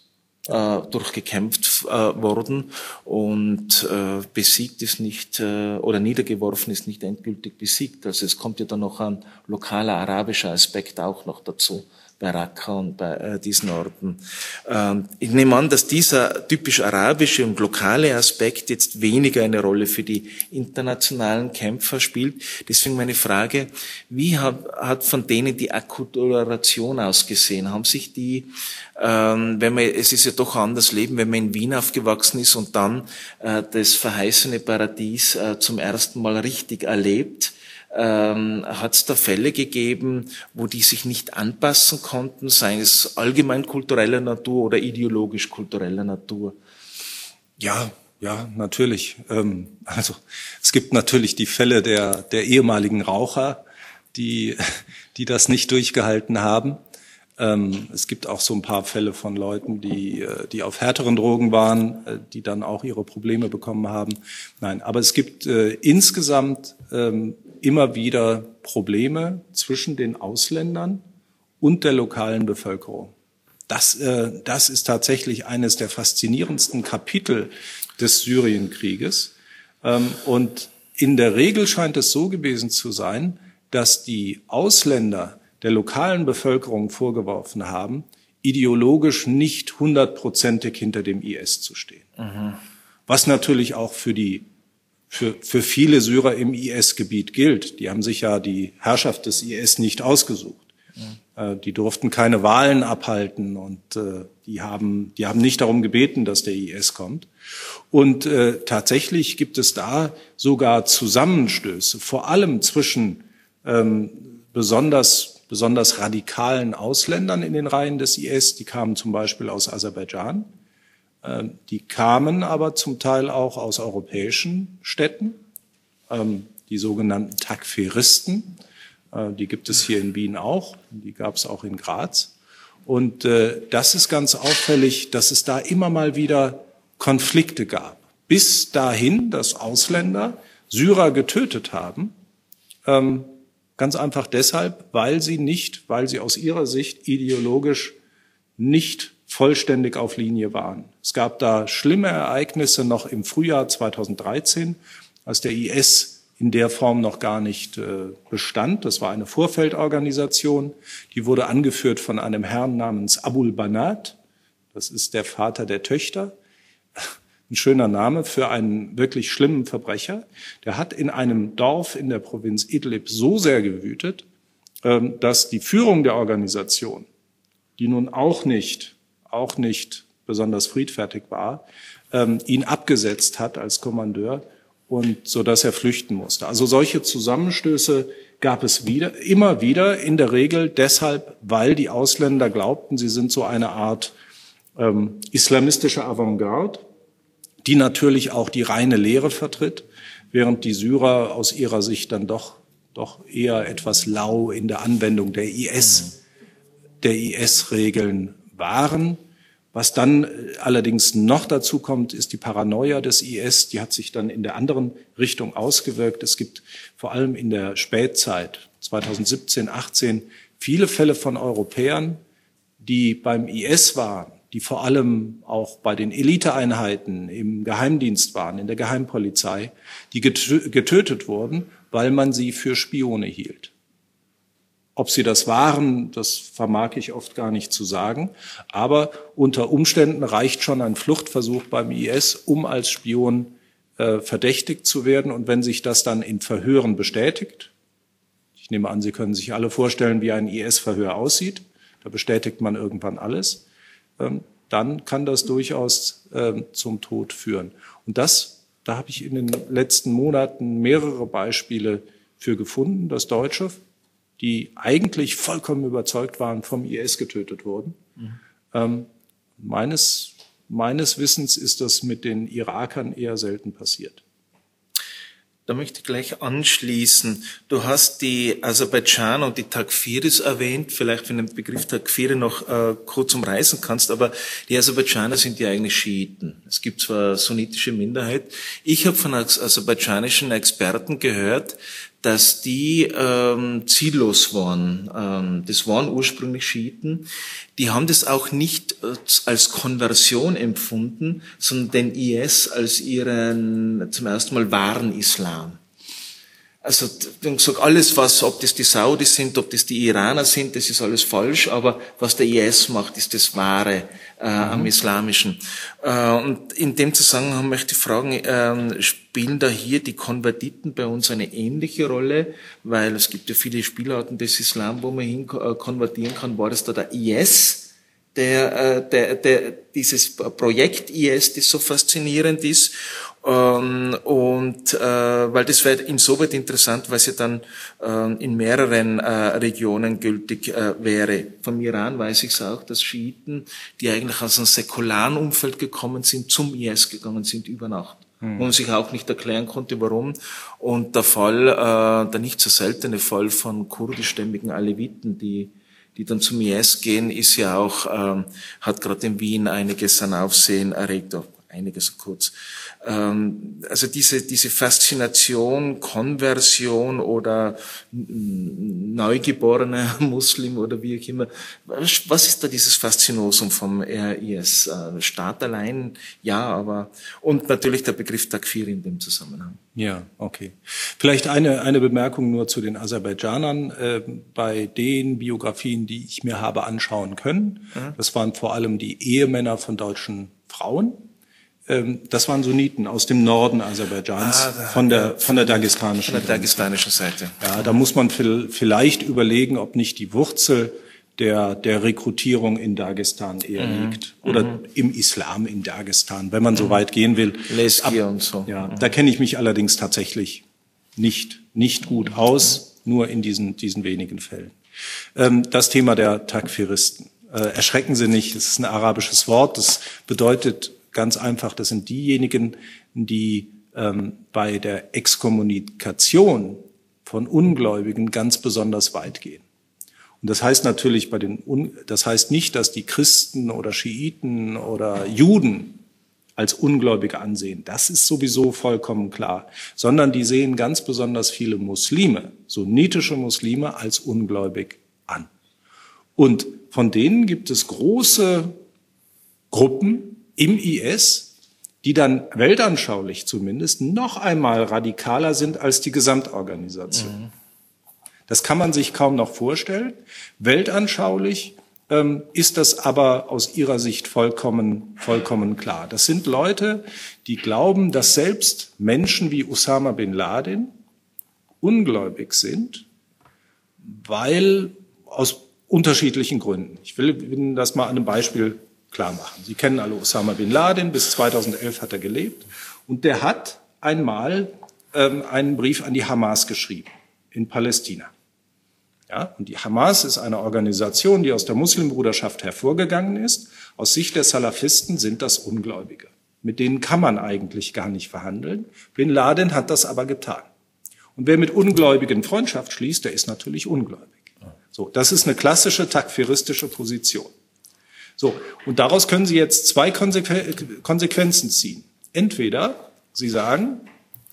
äh, durchgekämpft äh, worden und äh, besiegt ist nicht äh, oder niedergeworfen ist nicht endgültig besiegt. Also es kommt ja dann noch ein lokaler arabischer Aspekt auch noch dazu bei Raqqa und bei äh, diesen Orten. Ähm, ich nehme an, dass dieser typisch arabische und lokale Aspekt jetzt weniger eine Rolle für die internationalen Kämpfer spielt. Deswegen meine Frage, wie hat, hat von denen die Akkulturation ausgesehen? Haben sich die, ähm, wenn man, es ist ja doch anders Leben, wenn man in Wien aufgewachsen ist und dann äh, das verheißene Paradies äh, zum ersten Mal richtig erlebt, ähm, hat es da Fälle gegeben, wo die sich nicht anpassen konnten, seien es allgemein kultureller Natur oder ideologisch kultureller Natur? Ja, ja, natürlich. Ähm, also es gibt natürlich die Fälle der, der ehemaligen Raucher, die, die das nicht durchgehalten haben. Ähm, es gibt auch so ein paar Fälle von Leuten, die, äh, die auf härteren Drogen waren, äh, die dann auch ihre Probleme bekommen haben. Nein, aber es gibt äh, insgesamt ähm, immer wieder Probleme zwischen den Ausländern und der lokalen Bevölkerung. Das, äh, das ist tatsächlich eines der faszinierendsten Kapitel des Syrienkrieges. Ähm, und in der Regel scheint es so gewesen zu sein, dass die Ausländer der lokalen Bevölkerung vorgeworfen haben, ideologisch nicht hundertprozentig hinter dem IS zu stehen. Mhm. Was natürlich auch für die für, für viele Syrer im IS-Gebiet gilt. Die haben sich ja die Herrschaft des IS nicht ausgesucht. Ja. Äh, die durften keine Wahlen abhalten und äh, die haben, die haben nicht darum gebeten, dass der IS kommt. Und äh, tatsächlich gibt es da sogar Zusammenstöße, vor allem zwischen ähm, besonders, besonders radikalen Ausländern in den Reihen des IS. Die kamen zum Beispiel aus Aserbaidschan die kamen aber zum Teil auch aus europäischen Städten, ähm, die sogenannten Takferisten. Äh, die gibt es hier in Wien auch, die gab es auch in Graz. Und äh, das ist ganz auffällig, dass es da immer mal wieder Konflikte gab. Bis dahin, dass Ausländer Syrer getötet haben, ähm, ganz einfach deshalb, weil sie nicht, weil sie aus ihrer Sicht ideologisch nicht vollständig auf Linie waren. Es gab da schlimme Ereignisse noch im Frühjahr 2013, als der IS in der Form noch gar nicht äh, bestand. Das war eine Vorfeldorganisation, die wurde angeführt von einem Herrn namens Abul Banat. Das ist der Vater der Töchter. Ein schöner Name für einen wirklich schlimmen Verbrecher. Der hat in einem Dorf in der Provinz Idlib so sehr gewütet, ähm, dass die Führung der Organisation, die nun auch nicht, auch nicht besonders friedfertig war, ähm, ihn abgesetzt hat als Kommandeur und so dass er flüchten musste. Also solche Zusammenstöße gab es wieder, immer wieder, in der Regel deshalb, weil die Ausländer glaubten, sie sind so eine Art ähm, islamistische Avantgarde, die natürlich auch die reine Lehre vertritt, während die Syrer aus ihrer Sicht dann doch, doch eher etwas lau in der Anwendung der IS, der IS-Regeln waren. Was dann äh, allerdings noch dazu kommt, ist die Paranoia des IS. Die hat sich dann in der anderen Richtung ausgewirkt. Es gibt vor allem in der Spätzeit 2017, 18 viele Fälle von Europäern, die beim IS waren, die vor allem auch bei den Eliteeinheiten im Geheimdienst waren, in der Geheimpolizei, die getötet wurden, weil man sie für Spione hielt. Ob sie das waren, das vermag ich oft gar nicht zu sagen. Aber unter Umständen reicht schon ein Fluchtversuch beim IS, um als Spion äh, verdächtigt zu werden. Und wenn sich das dann in Verhören bestätigt, ich nehme an, Sie können sich alle vorstellen, wie ein IS-Verhör aussieht, da bestätigt man irgendwann alles, ähm, dann kann das durchaus äh, zum Tod führen. Und das, da habe ich in den letzten Monaten mehrere Beispiele für gefunden, dass Deutsche die eigentlich vollkommen überzeugt waren, vom IS getötet wurden. Mhm. Ähm, meines, meines Wissens ist das mit den Irakern eher selten passiert. Da möchte ich gleich anschließen. Du hast die Aserbaidschan und die Takfiris erwähnt. Vielleicht, wenn du den Begriff Takfiri noch äh, kurz umreißen kannst, aber die Aserbaidschaner sind ja eigentlich Schiiten. Es gibt zwar sunnitische Minderheit. Ich habe von aserbaidschanischen Experten gehört, dass die ähm, ziellos waren. Ähm, das waren ursprünglich Schiiten. Die haben das auch nicht äh, als Konversion empfunden, sondern den IS als ihren zum ersten Mal wahren Islam. Also, ich sag alles, was, ob das die Saudis sind, ob das die Iraner sind, das ist alles falsch, aber was der IS macht, ist das Wahre äh, am mhm. Islamischen. Äh, und in dem Zusammenhang möchte ich fragen, äh, spielen da hier die Konvertiten bei uns eine ähnliche Rolle? Weil es gibt ja viele Spielarten des Islam, wo man hin äh, konvertieren kann. War das da der IS? Der, äh, der, der, dieses Projekt IS, das so faszinierend ist, ähm, und äh, weil das wäre insoweit interessant, weil sie dann äh, in mehreren äh, Regionen gültig äh, wäre. Vom Iran weiß ich es auch, dass Schiiten, die eigentlich aus einem säkularen Umfeld gekommen sind, zum IS gegangen sind über Nacht. Mhm. Und sich auch nicht erklären konnte, warum. Und der Fall, äh, der nicht so seltene Fall von kurdischstämmigen Aleviten, die die dann zum IS gehen, ist ja auch, ähm, hat gerade in Wien einiges an Aufsehen erregt, einiges kurz. Ähm, also diese, diese Faszination, Konversion oder neugeborener Muslim oder wie auch immer. Was ist da dieses Faszinosum vom RIS? Äh, Staat allein, ja, aber, und natürlich der Begriff Takfir in dem Zusammenhang. Ja, okay. Vielleicht eine, eine Bemerkung nur zu den Aserbaidschanern. Äh, bei den Biografien, die ich mir habe anschauen können, das waren vor allem die Ehemänner von deutschen Frauen das waren Sunniten aus dem Norden Aserbaidschans, ah, von der, von der dagestanischen, von der dagestanischen Seite. Ja, da muss man vielleicht überlegen, ob nicht die Wurzel der, der Rekrutierung in Dagestan eher mhm. liegt. Oder mhm. im Islam in Dagestan, wenn man so mhm. weit gehen will. Leski und so. Ja, mhm. da kenne ich mich allerdings tatsächlich nicht, nicht gut aus, nur in diesen, diesen wenigen Fällen. Ähm, das Thema der Takfiristen. Äh, erschrecken Sie nicht, es ist ein arabisches Wort, das bedeutet ganz einfach, das sind diejenigen, die ähm, bei der Exkommunikation von Ungläubigen ganz besonders weit gehen. Und das heißt natürlich bei den, Un das heißt nicht, dass die Christen oder Schiiten oder Juden als Ungläubige ansehen. Das ist sowieso vollkommen klar. Sondern die sehen ganz besonders viele Muslime, sunnitische Muslime, als ungläubig an. Und von denen gibt es große Gruppen im IS, die dann weltanschaulich zumindest noch einmal radikaler sind als die Gesamtorganisation. Mhm. Das kann man sich kaum noch vorstellen. Weltanschaulich ähm, ist das aber aus ihrer Sicht vollkommen, vollkommen klar. Das sind Leute, die glauben, dass selbst Menschen wie Osama bin Laden ungläubig sind, weil aus unterschiedlichen Gründen. Ich will Ihnen das mal an einem Beispiel klar machen. Sie kennen alle Osama bin Laden, bis 2011 hat er gelebt und der hat einmal ähm, einen Brief an die Hamas geschrieben in Palästina. Ja, und die Hamas ist eine Organisation, die aus der Muslimbruderschaft hervorgegangen ist. Aus Sicht der Salafisten sind das Ungläubige. Mit denen kann man eigentlich gar nicht verhandeln. Bin Laden hat das aber getan. Und wer mit Ungläubigen Freundschaft schließt, der ist natürlich ungläubig. So, das ist eine klassische takfiristische Position. So, und daraus können Sie jetzt zwei Konsequenzen ziehen. Entweder Sie sagen,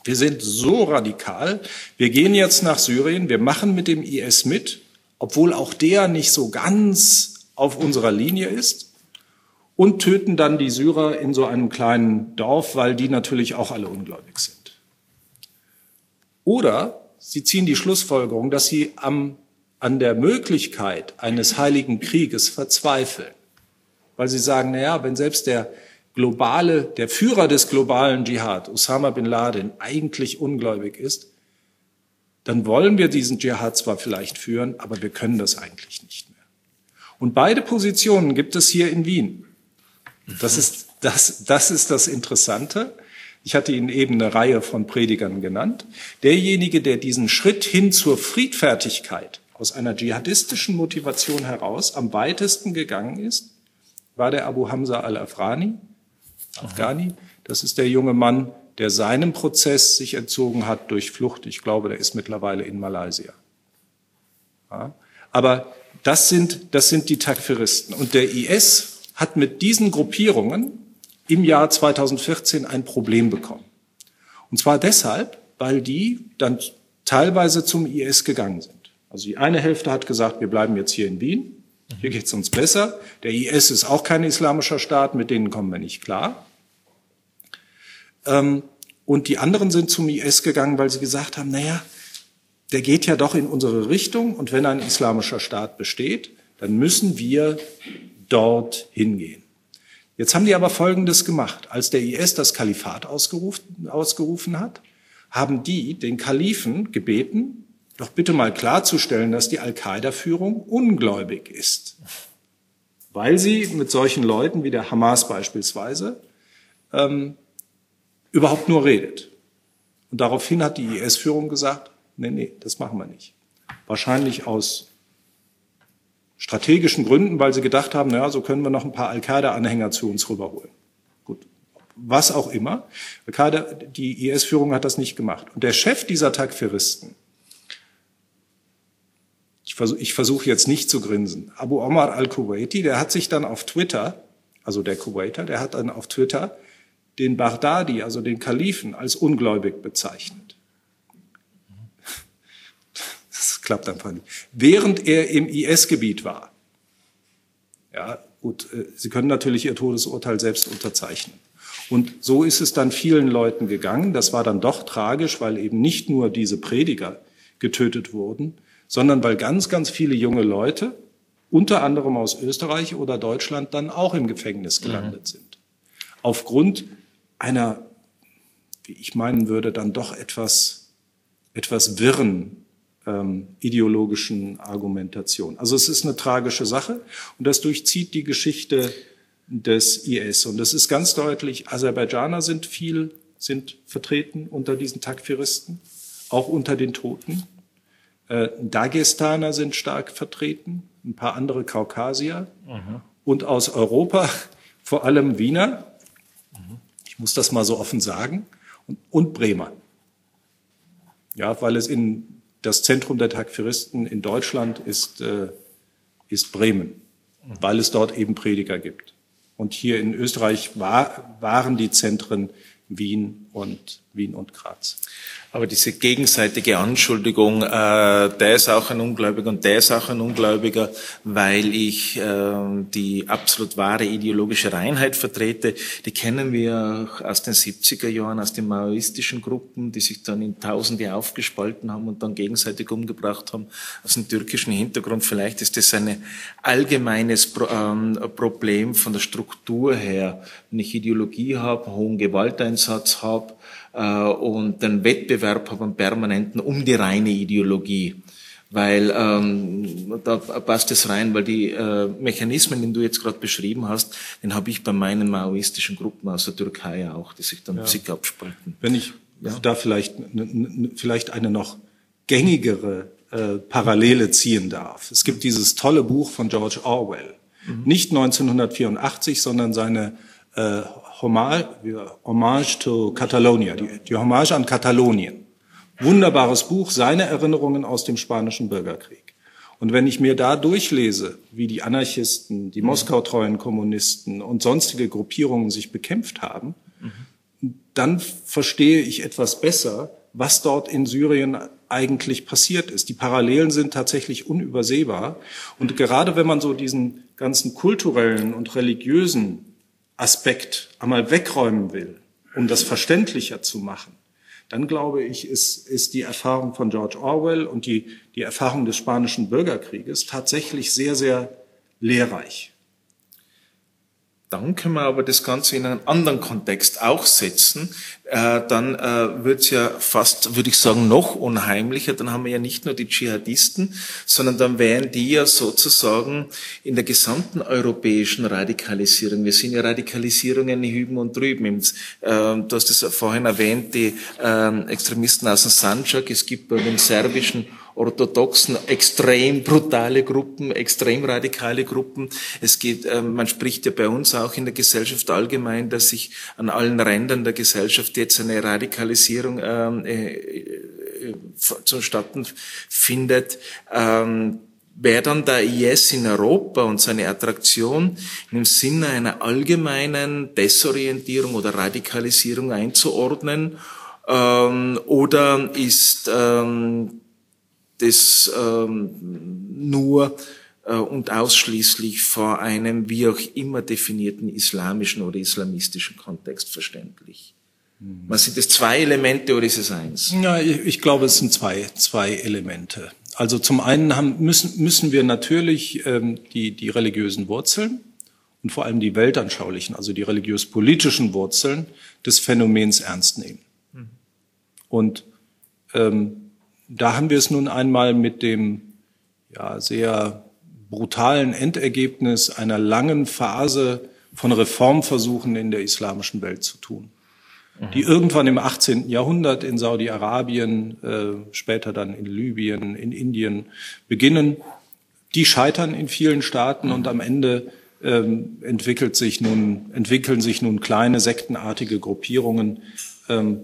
wir sind so radikal. Wir gehen jetzt nach Syrien. Wir machen mit dem IS mit, obwohl auch der nicht so ganz auf unserer Linie ist. Und töten dann die Syrer in so einem kleinen Dorf, weil die natürlich auch alle ungläubig sind. Oder sie ziehen die Schlussfolgerung, dass sie am, an der Möglichkeit eines heiligen Krieges verzweifeln. Weil sie sagen, na ja, wenn selbst der globale, der Führer des globalen Dschihad, Osama bin Laden, eigentlich ungläubig ist, dann wollen wir diesen Dschihad zwar vielleicht führen, aber wir können das eigentlich nicht mehr. Und beide Positionen gibt es hier in Wien. Das ist das, das ist das Interessante. Ich hatte Ihnen eben eine Reihe von Predigern genannt. Derjenige, der diesen Schritt hin zur Friedfertigkeit aus einer dschihadistischen Motivation heraus am weitesten gegangen ist, war der Abu Hamza al-Afrani, Afghani. Das ist der junge Mann, der seinem Prozess sich entzogen hat durch Flucht. Ich glaube, der ist mittlerweile in Malaysia. Ja. Aber das sind, das sind die Takfiristen. Und der IS hat mit diesen Gruppierungen im Jahr 2014 ein Problem bekommen. Und zwar deshalb, weil die dann teilweise zum IS gegangen sind. Also die eine Hälfte hat gesagt, wir bleiben jetzt hier in Wien. Hier geht es uns besser. Der IS ist auch kein islamischer Staat, mit denen kommen wir nicht klar. Ähm, und die anderen sind zum IS gegangen, weil sie gesagt haben, naja, der geht ja doch in unsere Richtung und wenn ein islamischer Staat besteht, dann müssen wir dort hingehen. Jetzt haben die aber Folgendes gemacht. Als der IS das Kalifat ausgerufen, ausgerufen hat, haben die den Kalifen gebeten, doch bitte mal klarzustellen, dass die Al-Qaida-Führung ungläubig ist. Weil sie mit solchen Leuten wie der Hamas beispielsweise ähm, überhaupt nur redet. Und daraufhin hat die IS-Führung gesagt, nee, nee, das machen wir nicht. Wahrscheinlich aus strategischen Gründen, weil sie gedacht haben, naja, so können wir noch ein paar Al-Qaida-Anhänger zu uns rüberholen. Gut, was auch immer. Al-Qaida, die IS-Führung hat das nicht gemacht. Und der Chef dieser Takfiristen, versuche ich versuch jetzt nicht zu grinsen, Abu Omar al-Kuwaiti, der hat sich dann auf Twitter, also der Kuwaiter, der hat dann auf Twitter den Baghdadi, also den Kalifen, als ungläubig bezeichnet. Das klappt einfach nicht. Während er im IS-Gebiet war. Ja, gut, äh, Sie können natürlich Ihr Todesurteil selbst unterzeichnen. Und so ist es dann vielen Leuten gegangen. Das war dann doch tragisch, weil eben nicht nur diese Prediger getötet wurden, sondern weil ganz, ganz viele junge Leute, unter anderem aus Österreich oder Deutschland, dann auch im Gefängnis gelandet mhm. sind. Aufgrund einer, wie ich meinen würde, dann doch etwas, etwas wirren ähm, ideologischen Argumentation. Also es ist eine tragische Sache und das durchzieht die Geschichte des IS. Und das ist ganz deutlich, Aserbaidschaner sind viel, sind vertreten unter diesen Takfiristen, auch unter den Toten. Äh, Dagestaner sind stark vertreten, ein paar andere Kaukasier. Mhm. Und aus Europa vor allem Wiener, muss das mal so offen sagen, und, und Bremer. Ja, weil es in das Zentrum der Takfiristen in Deutschland ist, äh, ist Bremen, weil es dort eben Prediger gibt. Und hier in Österreich war, waren die Zentren Wien und Wien und Graz. Aber diese gegenseitige Anschuldigung, äh, der ist auch ein Ungläubiger und der ist auch ein Ungläubiger, weil ich äh, die absolut wahre ideologische Reinheit vertrete, die kennen wir aus den 70er Jahren, aus den maoistischen Gruppen, die sich dann in Tausende aufgespalten haben und dann gegenseitig umgebracht haben, aus dem türkischen Hintergrund. Vielleicht ist das ein allgemeines Pro ähm, Problem von der Struktur her. Wenn ich Ideologie habe, hohen Gewalteinsatz habe, und den Wettbewerb haben permanenten um die reine Ideologie. Weil ähm, da passt es rein, weil die äh, Mechanismen, die du jetzt gerade beschrieben hast, den habe ich bei meinen maoistischen Gruppen aus der Türkei auch, die sich dann ja. Sick abspalten. Wenn ich ja. da vielleicht, vielleicht eine noch gängigere äh, Parallele ziehen darf. Es gibt dieses tolle Buch von George Orwell. Mhm. Nicht 1984, sondern seine äh, Hommage, Hommage to Catalonia, die, die Hommage an Katalonien. Wunderbares Buch, seine Erinnerungen aus dem Spanischen Bürgerkrieg. Und wenn ich mir da durchlese, wie die Anarchisten, die Moskau-treuen Kommunisten und sonstige Gruppierungen sich bekämpft haben, mhm. dann verstehe ich etwas besser, was dort in Syrien eigentlich passiert ist. Die Parallelen sind tatsächlich unübersehbar. Und gerade wenn man so diesen ganzen kulturellen und religiösen Aspekt einmal wegräumen will, um das verständlicher zu machen, dann glaube ich, ist, ist die Erfahrung von George Orwell und die, die Erfahrung des spanischen Bürgerkrieges tatsächlich sehr, sehr lehrreich. Dann können wir aber das Ganze in einen anderen Kontext auch setzen. Äh, dann äh, wird es ja fast, würde ich sagen, noch unheimlicher. Dann haben wir ja nicht nur die Dschihadisten, sondern dann wären die ja sozusagen in der gesamten europäischen Radikalisierung. Wir sehen ja Radikalisierungen hüben und drüben. Äh, du hast es vorhin erwähnt, die äh, Extremisten aus dem Sanjak. Es gibt bei den serbischen orthodoxen, extrem brutale Gruppen, extrem radikale Gruppen. Es geht, äh, man spricht ja bei uns auch in der Gesellschaft allgemein, dass sich an allen Rändern der Gesellschaft jetzt eine Radikalisierung ähm, äh, äh, zustatten findet. Ähm, wäre dann der IS in Europa und seine Attraktion im Sinne einer allgemeinen Desorientierung oder Radikalisierung einzuordnen? Ähm, oder ist ähm, das ähm, nur äh, und ausschließlich vor einem wie auch immer definierten islamischen oder islamistischen Kontext verständlich. Mhm. Sind es zwei Elemente oder ist es eins? Ja, ich, ich glaube, es sind zwei, zwei Elemente. Also zum einen haben, müssen, müssen wir natürlich ähm, die, die religiösen Wurzeln und vor allem die weltanschaulichen, also die religiös-politischen Wurzeln des Phänomens ernst nehmen. Mhm. Und ähm, da haben wir es nun einmal mit dem ja, sehr brutalen Endergebnis einer langen Phase von Reformversuchen in der islamischen Welt zu tun, mhm. die irgendwann im 18. Jahrhundert in Saudi-Arabien, äh, später dann in Libyen, in Indien beginnen. Die scheitern in vielen Staaten mhm. und am Ende ähm, entwickelt sich nun, entwickeln sich nun kleine sektenartige Gruppierungen, ähm,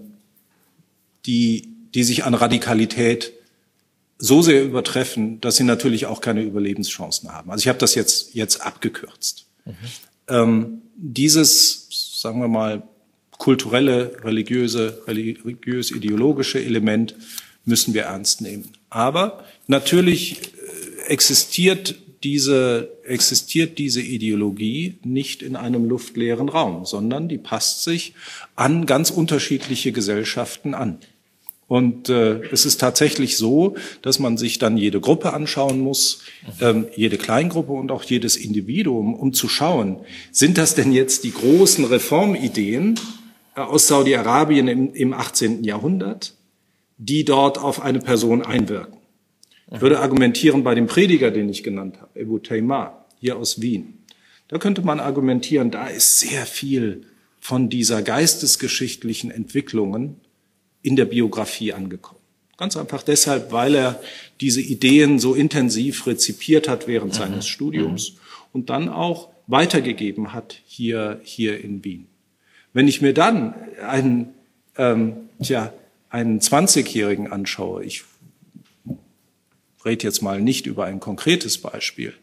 die die sich an Radikalität so sehr übertreffen, dass sie natürlich auch keine Überlebenschancen haben. Also ich habe das jetzt, jetzt abgekürzt. Mhm. Ähm, dieses, sagen wir mal, kulturelle, religiöse, religiös-ideologische Element müssen wir ernst nehmen. Aber natürlich äh, existiert diese, existiert diese Ideologie nicht in einem luftleeren Raum, sondern die passt sich an ganz unterschiedliche Gesellschaften an. Und äh, es ist tatsächlich so, dass man sich dann jede Gruppe anschauen muss, ähm, jede Kleingruppe und auch jedes Individuum, um zu schauen, sind das denn jetzt die großen Reformideen äh, aus Saudi-Arabien im, im 18. Jahrhundert, die dort auf eine Person einwirken? Ich würde argumentieren bei dem Prediger, den ich genannt habe, Ebu Taymar, hier aus Wien. Da könnte man argumentieren, da ist sehr viel von dieser geistesgeschichtlichen Entwicklungen in der Biografie angekommen. Ganz einfach deshalb, weil er diese Ideen so intensiv rezipiert hat während mhm. seines Studiums mhm. und dann auch weitergegeben hat hier, hier in Wien. Wenn ich mir dann einen, ähm, tja, einen 20-Jährigen anschaue, ich rede jetzt mal nicht über ein konkretes Beispiel,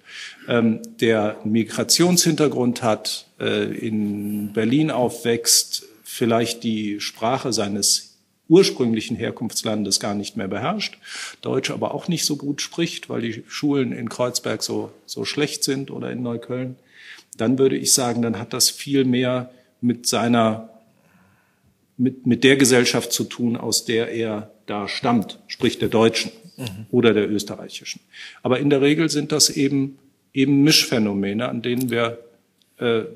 ähm, der Migrationshintergrund hat, äh, in Berlin aufwächst, vielleicht die Sprache seines ursprünglichen Herkunftslandes gar nicht mehr beherrscht, Deutsch aber auch nicht so gut spricht, weil die Schulen in Kreuzberg so, so schlecht sind oder in Neukölln, dann würde ich sagen, dann hat das viel mehr mit seiner, mit, mit der Gesellschaft zu tun, aus der er da stammt, sprich der Deutschen mhm. oder der Österreichischen. Aber in der Regel sind das eben, eben Mischphänomene, an denen wir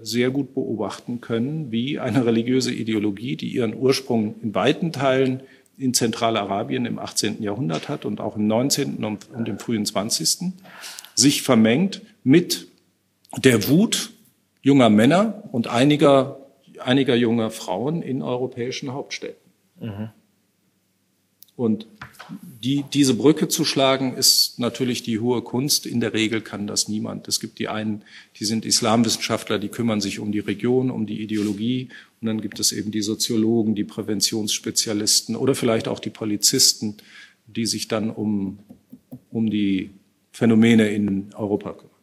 sehr gut beobachten können, wie eine religiöse Ideologie, die ihren Ursprung in weiten Teilen in Zentralarabien im 18. Jahrhundert hat und auch im 19. und im frühen 20. sich vermengt mit der Wut junger Männer und einiger, einiger junger Frauen in europäischen Hauptstädten. Mhm. Und die, diese Brücke zu schlagen, ist natürlich die hohe Kunst. In der Regel kann das niemand. Es gibt die einen, die sind Islamwissenschaftler, die kümmern sich um die Region, um die Ideologie. Und dann gibt es eben die Soziologen, die Präventionsspezialisten oder vielleicht auch die Polizisten, die sich dann um, um die Phänomene in Europa kümmern.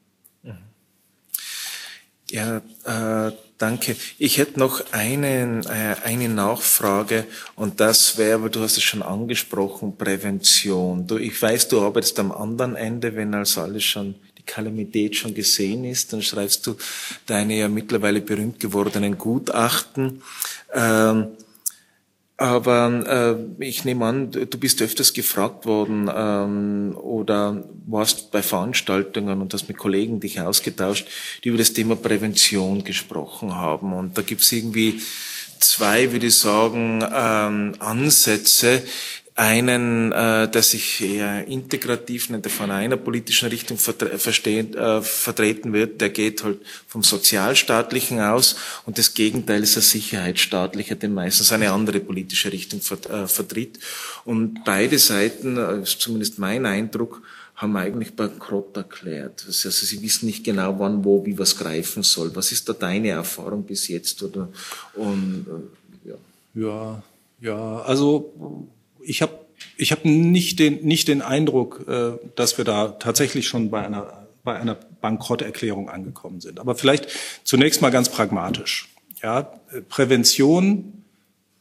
Ja, äh, danke. Ich hätte noch einen, äh, eine Nachfrage und das wäre, aber du hast es schon angesprochen, Prävention. Du, ich weiß, du arbeitest am anderen Ende, wenn also alles schon, die Kalamität schon gesehen ist, dann schreibst du deine ja mittlerweile berühmt gewordenen Gutachten. Ähm, aber äh, ich nehme an, du bist öfters gefragt worden ähm, oder warst bei Veranstaltungen und hast mit Kollegen dich ausgetauscht, die über das Thema Prävention gesprochen haben. Und da gibt es irgendwie zwei, würde ich sagen, ähm, Ansätze, einen, äh, der sich eher integrativ der von einer politischen Richtung vertre äh, vertreten wird, der geht halt vom Sozialstaatlichen aus und das Gegenteil ist der Sicherheitsstaatliche, der meistens eine andere politische Richtung vert äh, vertritt. Und beide Seiten, äh, ist zumindest mein Eindruck, haben eigentlich bankrott erklärt. Also sie wissen nicht genau, wann, wo, wie was greifen soll. Was ist da deine Erfahrung bis jetzt? Oder, und, äh, ja. ja, ja, also ich habe ich hab nicht, den, nicht den Eindruck, äh, dass wir da tatsächlich schon bei einer, bei einer Bankrotterklärung angekommen sind. Aber vielleicht zunächst mal ganz pragmatisch. Ja, Prävention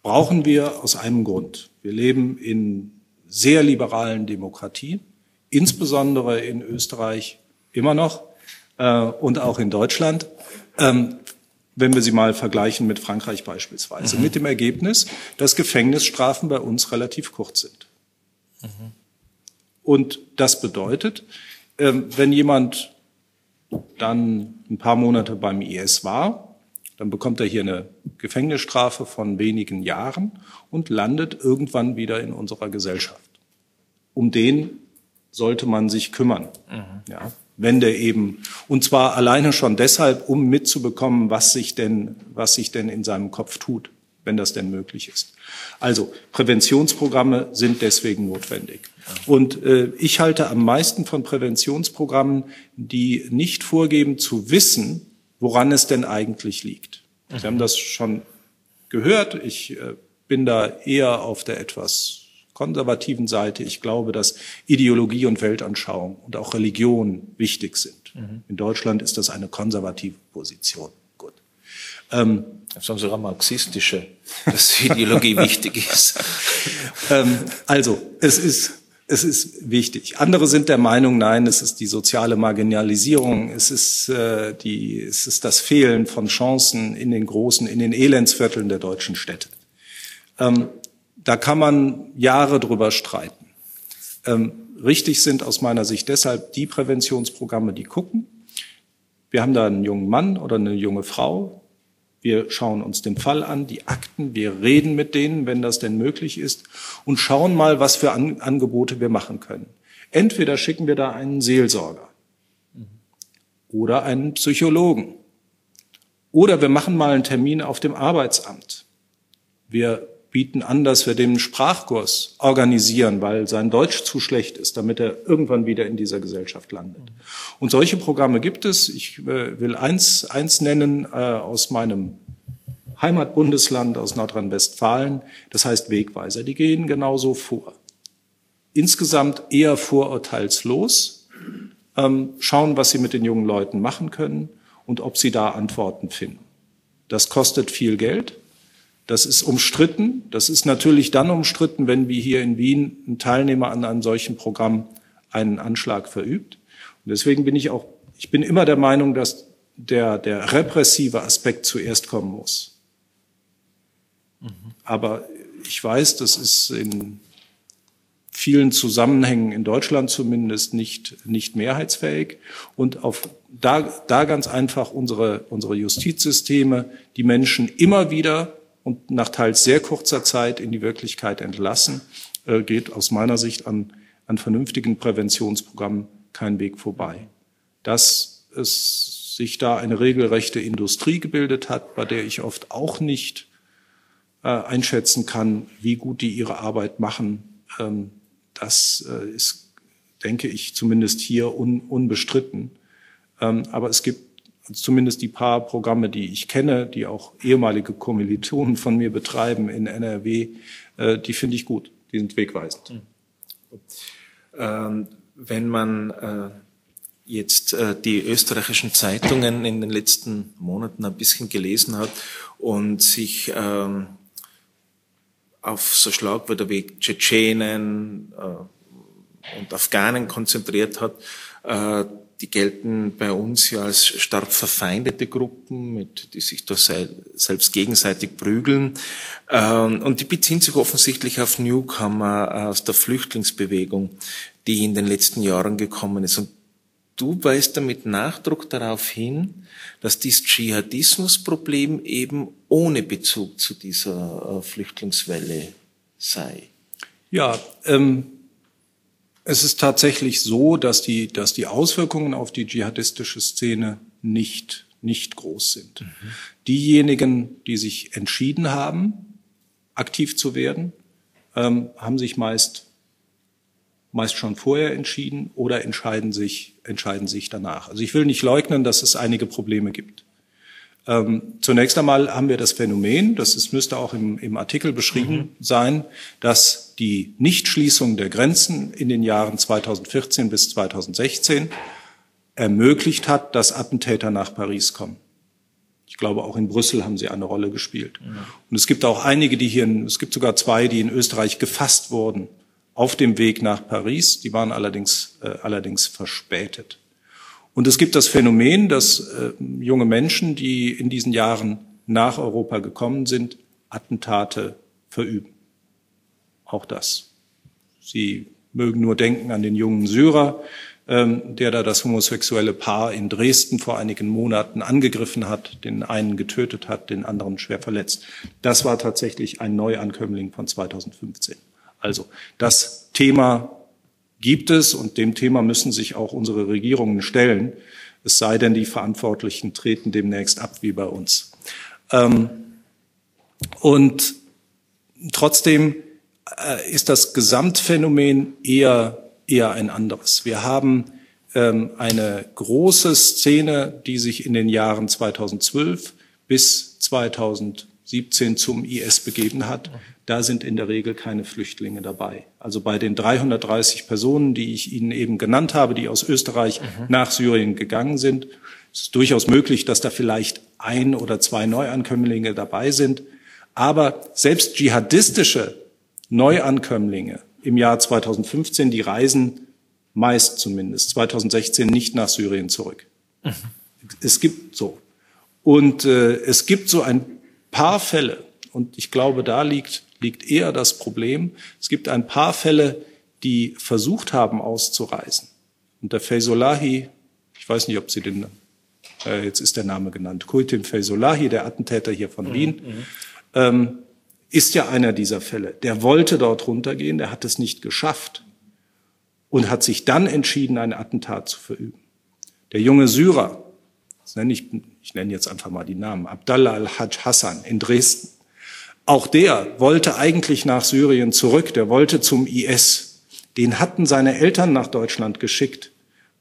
brauchen wir aus einem Grund. Wir leben in sehr liberalen Demokratien, insbesondere in Österreich immer noch äh, und auch in Deutschland. Ähm, wenn wir sie mal vergleichen mit Frankreich beispielsweise, mhm. mit dem Ergebnis, dass Gefängnisstrafen bei uns relativ kurz sind. Mhm. Und das bedeutet, ähm, wenn jemand dann ein paar Monate beim IS war, dann bekommt er hier eine Gefängnisstrafe von wenigen Jahren und landet irgendwann wieder in unserer Gesellschaft. Um den sollte man sich kümmern. Mhm. Ja wenn der eben, und zwar alleine schon deshalb, um mitzubekommen, was sich denn, was sich denn in seinem Kopf tut, wenn das denn möglich ist. Also Präventionsprogramme sind deswegen notwendig. Und äh, ich halte am meisten von Präventionsprogrammen, die nicht vorgeben zu wissen, woran es denn eigentlich liegt. Sie haben das schon gehört. Ich äh, bin da eher auf der etwas konservativen Seite. Ich glaube, dass Ideologie und Weltanschauung und auch Religion wichtig sind. Mhm. In Deutschland ist das eine konservative Position. Gut. Ähm, sogar marxistische, dass Ideologie wichtig ist. ähm, also, es ist, es ist wichtig. Andere sind der Meinung, nein, es ist die soziale Marginalisierung, es ist, äh, die, es ist das Fehlen von Chancen in den großen, in den Elendsvierteln der deutschen Städte. Ähm, da kann man Jahre drüber streiten. Ähm, richtig sind aus meiner Sicht deshalb die Präventionsprogramme, die gucken. Wir haben da einen jungen Mann oder eine junge Frau. Wir schauen uns den Fall an, die Akten. Wir reden mit denen, wenn das denn möglich ist und schauen mal, was für an Angebote wir machen können. Entweder schicken wir da einen Seelsorger oder einen Psychologen. Oder wir machen mal einen Termin auf dem Arbeitsamt. Wir bieten an, dass wir den Sprachkurs organisieren, weil sein Deutsch zu schlecht ist, damit er irgendwann wieder in dieser Gesellschaft landet. Und solche Programme gibt es. Ich äh, will eins, eins nennen äh, aus meinem Heimatbundesland, aus Nordrhein-Westfalen. Das heißt Wegweiser. Die gehen genauso vor. Insgesamt eher vorurteilslos, ähm, schauen, was sie mit den jungen Leuten machen können und ob sie da Antworten finden. Das kostet viel Geld Das ist umstritten. Das ist natürlich dann umstritten, wenn wie hier in Wien ein Teilnehmer an einem solchen Programm einen Anschlag verübt. Und deswegen bin ich auch, ich bin immer der Meinung, dass der, der repressive Aspekt zuerst kommen muss. Mhm. Aber ich weiß, das ist in vielen Zusammenhängen in Deutschland zumindest nicht, nicht mehrheitsfähig. Und auf, da, da ganz einfach unsere, unsere Justizsysteme die Menschen immer wieder und nach teils sehr kurzer Zeit in die Wirklichkeit entlassen, äh, geht aus meiner Sicht an, an vernünftigen Präventionsprogrammen kein Weg vorbei. Dass es sich da eine regelrechte Industrie gebildet hat, bei der ich oft auch nicht äh, einschätzen kann, wie gut die ihre Arbeit machen, ähm, das äh, ist, denke ich, zumindest hier un, unbestritten. Ähm, aber es gibt zumindest die paar Programme, die ich kenne, die auch ehemalige Kommilitonen von mir betreiben in NRW, äh, die finde ich gut. Die sind wegweisend. Mhm. Ähm, wenn man äh, jetzt äh, die österreichischen Zeitungen in den letzten Monaten ein bisschen gelesen hat und sich ähm, auf so Schlagwörter wie Tschetschenen äh, und Afghanen konzentriert hat, äh, die gelten bei uns ja als stark verfeindete Gruppen, mit, die sich da selbst gegenseitig prügeln. Ähm, und die beziehen sich offensichtlich auf Newcomer aus der Flüchtlingsbewegung, die in den letzten Jahren gekommen ist. Und du weist damit Nachdruck darauf hin, dass dieses Dschihadismusproblem eben ohne Bezug zu dieser äh, Flüchtlingswelle sei. Ja, ähm, es ist tatsächlich so, dass die, dass die Auswirkungen auf die dschihadistische Szene nicht, nicht groß sind. Mhm. Diejenigen, die sich entschieden haben, aktiv zu werden, ähm, haben sich meist, meist schon vorher entschieden oder entscheiden sich, entscheiden sich danach. Also ich will nicht leugnen, dass es einige Probleme gibt. Ähm, zunächst einmal haben wir das Phänomen, das ist, müsste auch im, im Artikel beschrieben mhm. sein, dass die Nichtschließung der Grenzen in den Jahren 2014 bis 2016 ermöglicht hat, dass Attentäter nach Paris kommen. Ich glaube, auch in Brüssel haben sie eine Rolle gespielt. Mhm. Und es gibt auch einige, die hier, in, es gibt sogar zwei, die in Österreich gefasst wurden auf dem Weg nach Paris. Die waren allerdings, äh, allerdings verspätet. Und es gibt das Phänomen, dass äh, junge Menschen, die in diesen Jahren nach Europa gekommen sind, Attentate verüben. Auch das. Sie mögen nur denken an den jungen Syrer, ähm, der da das homosexuelle Paar in Dresden vor einigen Monaten angegriffen hat, den einen getötet hat, den anderen schwer verletzt. Das war tatsächlich ein Neuankömmling von 2015. Also das Thema gibt es und dem Thema müssen sich auch unsere Regierungen stellen. Es sei denn, die Verantwortlichen treten demnächst ab wie bei uns. Ähm, und trotzdem äh, ist das Gesamtphänomen eher, eher ein anderes. Wir haben ähm, eine große Szene, die sich in den Jahren 2012 bis 2017 zum IS begeben hat, da sind in der Regel keine Flüchtlinge dabei. Also bei den 330 Personen, die ich Ihnen eben genannt habe, die aus Österreich mhm. nach Syrien gegangen sind, ist es durchaus möglich, dass da vielleicht ein oder zwei Neuankömmlinge dabei sind. Aber selbst dschihadistische Neuankömmlinge im Jahr 2015, die reisen meist zumindest 2016 nicht nach Syrien zurück. Mhm. Es gibt so. Und äh, es gibt so ein paar Fälle, und ich glaube, da liegt liegt eher das Problem. Es gibt ein paar Fälle, die versucht haben auszureisen. Und der Faisolahi, ich weiß nicht, ob Sie den, äh, jetzt ist der Name genannt, Kultim Faisolahi, der Attentäter hier von mhm, Wien, mhm. ähm, ist ja einer dieser Fälle. Der wollte dort runtergehen, der hat es nicht geschafft und hat sich dann entschieden, ein Attentat zu verüben. Der junge Syrer, nenne ich, ich nenne jetzt einfach mal die Namen, Abdallah al-Hajj Hassan in Dresden, auch der wollte eigentlich nach Syrien zurück, der wollte zum IS. Den hatten seine Eltern nach Deutschland geschickt,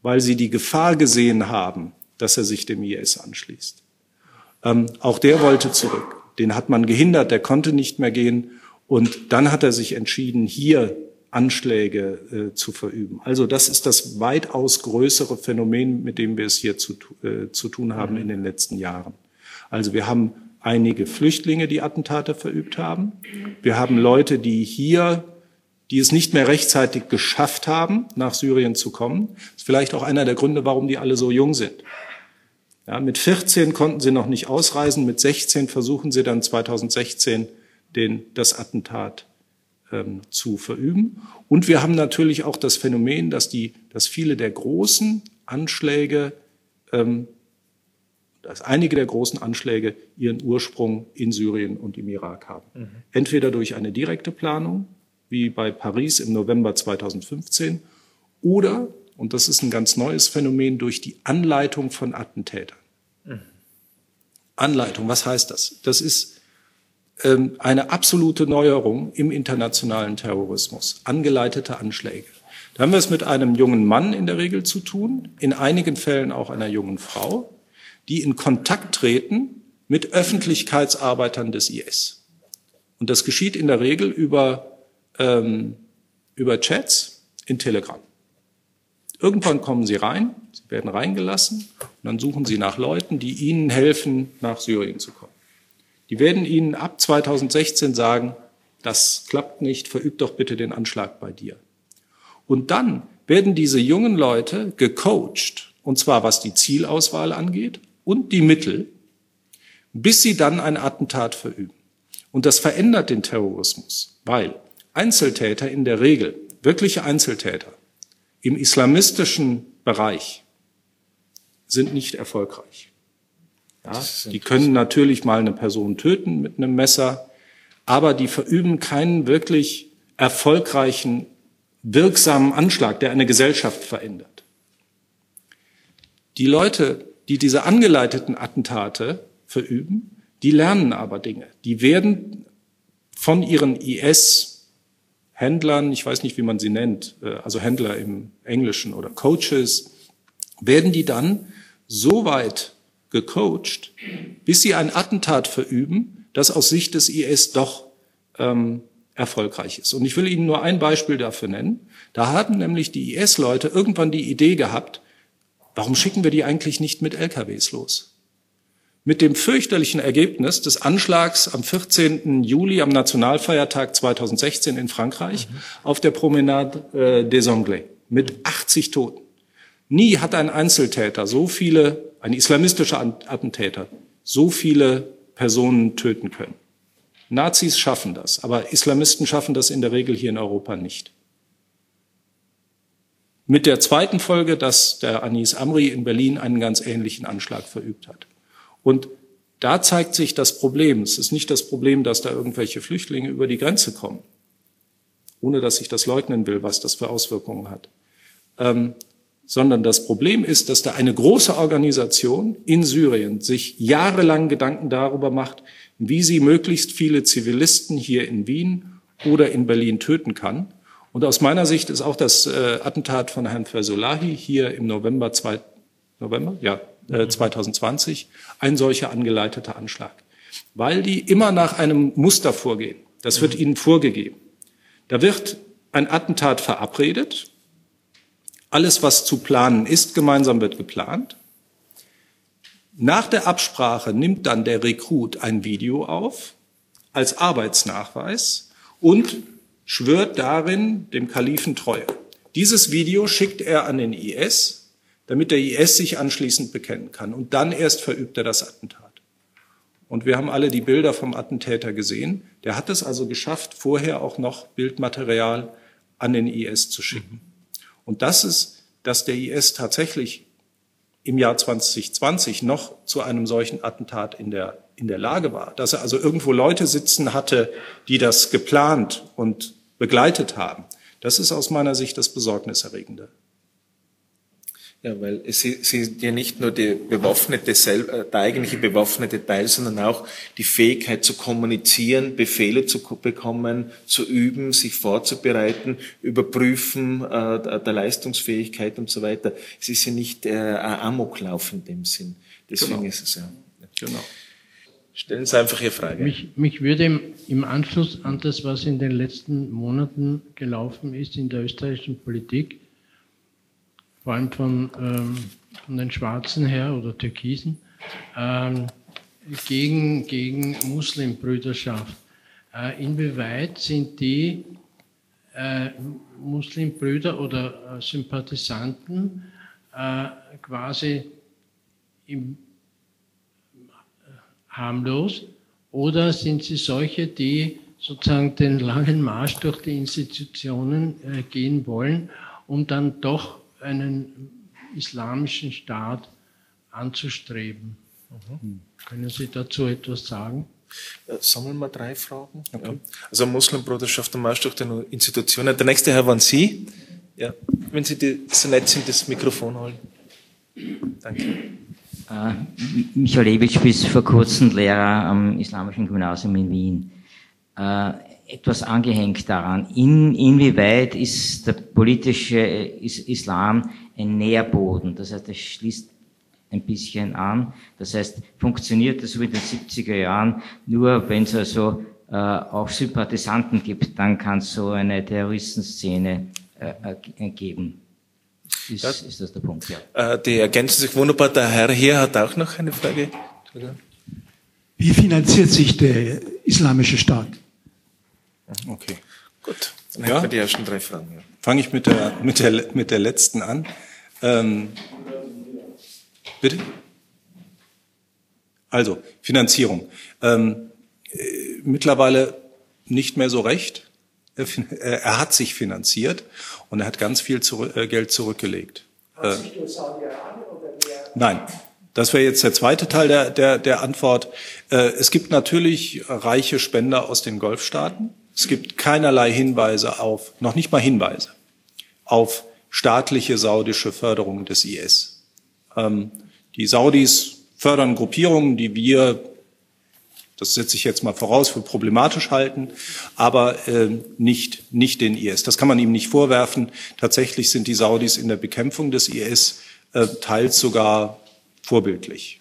weil sie die Gefahr gesehen haben, dass er sich dem IS anschließt. Ähm, auch der wollte zurück. Den hat man gehindert, der konnte nicht mehr gehen. Und dann hat er sich entschieden, hier Anschläge äh, zu verüben. Also das ist das weitaus größere Phänomen, mit dem wir es hier zu, äh, zu tun haben mhm. in den letzten Jahren. Also wir haben einige Flüchtlinge, die Attentate verübt haben. Wir haben Leute, die hier, die es nicht mehr rechtzeitig geschafft haben, nach Syrien zu kommen. Das ist vielleicht auch einer der Gründe, warum die alle so jung sind. Ja, mit 14 konnten sie noch nicht ausreisen, mit 16 versuchen sie dann 2016 den, das Attentat ähm, zu verüben. Und wir haben natürlich auch das Phänomen, dass, die, dass viele der großen Anschläge, ähm, dass einige der großen Anschläge ihren Ursprung in Syrien und im Irak haben. Mhm. Entweder durch eine direkte Planung, wie bei Paris im November 2015, oder und das ist ein ganz neues Phänomen, durch die Anleitung von Attentätern. Mhm. Anleitung, was heißt das? Das ist ähm, eine absolute Neuerung im internationalen Terrorismus, angeleitete Anschläge. Da haben wir es mit einem jungen Mann in der Regel zu tun, in einigen Fällen auch einer jungen Frau, die in Kontakt treten mit Öffentlichkeitsarbeitern des IS. Und das geschieht in der Regel über, ähm, über Chats in Telegram. Irgendwann kommen sie rein, sie werden reingelassen und dann suchen sie nach Leuten, die ihnen helfen, nach Syrien zu kommen. Die werden ihnen ab 2016 sagen, das klappt nicht, verübt doch bitte den Anschlag bei dir. Und dann werden diese jungen Leute gecoacht, und zwar was die Zielauswahl angeht und die Mittel, bis sie dann ein Attentat verüben. Und das verändert den Terrorismus, weil Einzeltäter in der Regel, wirkliche Einzeltäter, im islamistischen Bereich sind nicht erfolgreich. Ja, die können natürlich mal eine Person töten mit einem Messer, aber die verüben keinen wirklich erfolgreichen, wirksamen Anschlag, der eine Gesellschaft verändert. Die Leute, die diese angeleiteten Attentate verüben, die lernen aber Dinge. Die werden von ihren IS Händlern, ich weiß nicht, wie man sie nennt, äh, also Händler im Englischen oder Coaches, werden die dann so weit gecoacht, bis sie ein Attentat verüben, das aus Sicht des IS doch ähm, erfolgreich ist. Und ich will Ihnen nur ein Beispiel dafür nennen. Da haben nämlich die IS-Leute irgendwann die Idee gehabt, warum schicken wir die eigentlich nicht mit LKWs los? mit dem fürchterlichen Ergebnis des Anschlags am 14. Juli am Nationalfeiertag 2016 in Frankreich mhm. auf der Promenade äh, des Anglais mit 80 Toten. Nie hat ein Einzeltäter so viele, ein islamistischer Attentäter, so viele Personen töten können. Nazis schaffen das, aber Islamisten schaffen das in der Regel hier in Europa nicht. Mit der zweiten Folge, dass der Anis Amri in Berlin einen ganz ähnlichen Anschlag verübt hat. Und da zeigt sich das Problem. Es ist nicht das Problem, dass da irgendwelche Flüchtlinge über die Grenze kommen, ohne dass ich das leugnen will, was das für Auswirkungen hat. Ähm, sondern das Problem ist, dass da eine große Organisation in Syrien sich jahrelang Gedanken darüber macht, wie sie möglichst viele Zivilisten hier in Wien oder in Berlin töten kann. Und aus meiner Sicht ist auch das äh, Attentat von Herrn Fersolahi hier im November, zwei, November? Ja, 2020 äh, ein solcher angeleiteter Anschlag. Weil die immer nach einem Muster vorgehen. Das wird ihnen vorgegeben. Da wird ein Attentat verabredet. Alles, was zu planen ist, gemeinsam wird geplant. Nach der Absprache nimmt dann der Rekrut ein Video auf als Arbeitsnachweis und schwört darin dem Kalifen Treue. Dieses Video schickt er an den IS damit der IS sich anschließend bekennen kann. Und dann erst verübt er das Attentat. Und wir haben alle die Bilder vom Attentäter gesehen. Der hat es also geschafft, vorher auch noch Bildmaterial an den IS zu schicken. Und das ist, dass der IS tatsächlich im Jahr 2020 noch zu einem solchen Attentat in der, in der Lage war. Dass er also irgendwo Leute sitzen hatte, die das geplant und begleitet haben. Das ist aus meiner Sicht das Besorgniserregende. Ja, weil es sind ja nicht nur die bewaffnete, äh, der eigentliche bewaffnete Teil, sondern auch die Fähigkeit zu kommunizieren, Befehle zu bekommen, zu üben, sich vorzubereiten, überprüfen äh, der Leistungsfähigkeit und so weiter. Es ist ja nicht äh, ein Amoklauf in dem Sinn. Deswegen genau. ist es ja. Genau. Stellen Sie einfach Ihre Frage. Mich, mich würde im, Anschluss an das, was in den letzten Monaten gelaufen ist in der österreichischen Politik, vor allem von, ähm, von den Schwarzen her oder Türkisen, ähm, gegen, gegen Muslimbrüderschaft. Äh, inwieweit sind die äh, Muslimbrüder oder äh, Sympathisanten äh, quasi im, harmlos oder sind sie solche, die sozusagen den langen Marsch durch die Institutionen äh, gehen wollen, um dann doch einen islamischen Staat anzustreben? Mhm. Können Sie dazu etwas sagen? Sammeln wir drei Fragen. Okay. Ja. Also Muslimbruderschaft und Marsch durch die Institutionen. Der nächste Herr waren Sie. Ja, wenn Sie die, so nett sind, das Mikrofon holen. Danke. Äh, Michael Lewitsch bis vor kurzem Lehrer am Islamischen Gymnasium in Wien. Äh, etwas angehängt daran, in, inwieweit ist der politische Islam ein Nährboden? Das heißt, es schließt ein bisschen an. Das heißt, funktioniert das so wie in den 70er Jahren nur, wenn es also äh, auch Sympathisanten gibt, dann kann es so eine Terroristenszene äh, geben. Ist, das, ist das der Punkt, ja. Äh, die ergänzen sich wunderbar. Der Herr hier hat auch noch eine Frage. Wie finanziert sich der islamische Staat? Okay, gut. Dann ja. hätten wir die ersten drei Fragen. Ja. Fange ich mit der, mit der, mit der letzten an. Ähm, bitte? Also, Finanzierung. Ähm, äh, mittlerweile nicht mehr so recht. Er, er, hat sich finanziert und er hat ganz viel zurück, äh, Geld zurückgelegt. Hat sich durch Saudi-Arabien oder mehr? Nein. Das wäre jetzt der zweite Teil der, der, der Antwort. Äh, es gibt natürlich reiche Spender aus den Golfstaaten. Es gibt keinerlei Hinweise auf, noch nicht mal Hinweise, auf staatliche saudische Förderung des IS. Ähm, die Saudis fördern Gruppierungen, die wir das setze ich jetzt mal voraus, für problematisch halten, aber äh, nicht, nicht den IS. Das kann man ihm nicht vorwerfen. Tatsächlich sind die Saudis in der Bekämpfung des IS äh, teils sogar vorbildlich.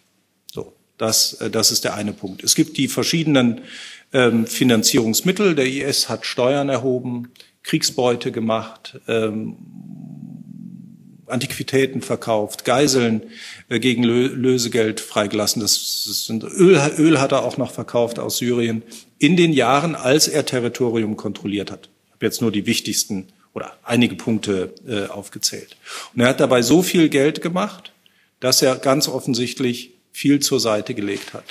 So, das, äh, das ist der eine Punkt. Es gibt die verschiedenen ähm, Finanzierungsmittel. Der IS hat Steuern erhoben, Kriegsbeute gemacht, ähm, Antiquitäten verkauft, Geiseln äh, gegen Lösegeld freigelassen. Das, sind Öl, Öl hat er auch noch verkauft aus Syrien in den Jahren, als er Territorium kontrolliert hat. Ich habe jetzt nur die wichtigsten oder einige Punkte äh, aufgezählt. Und er hat dabei so viel Geld gemacht, dass er ganz offensichtlich viel zur Seite gelegt hat.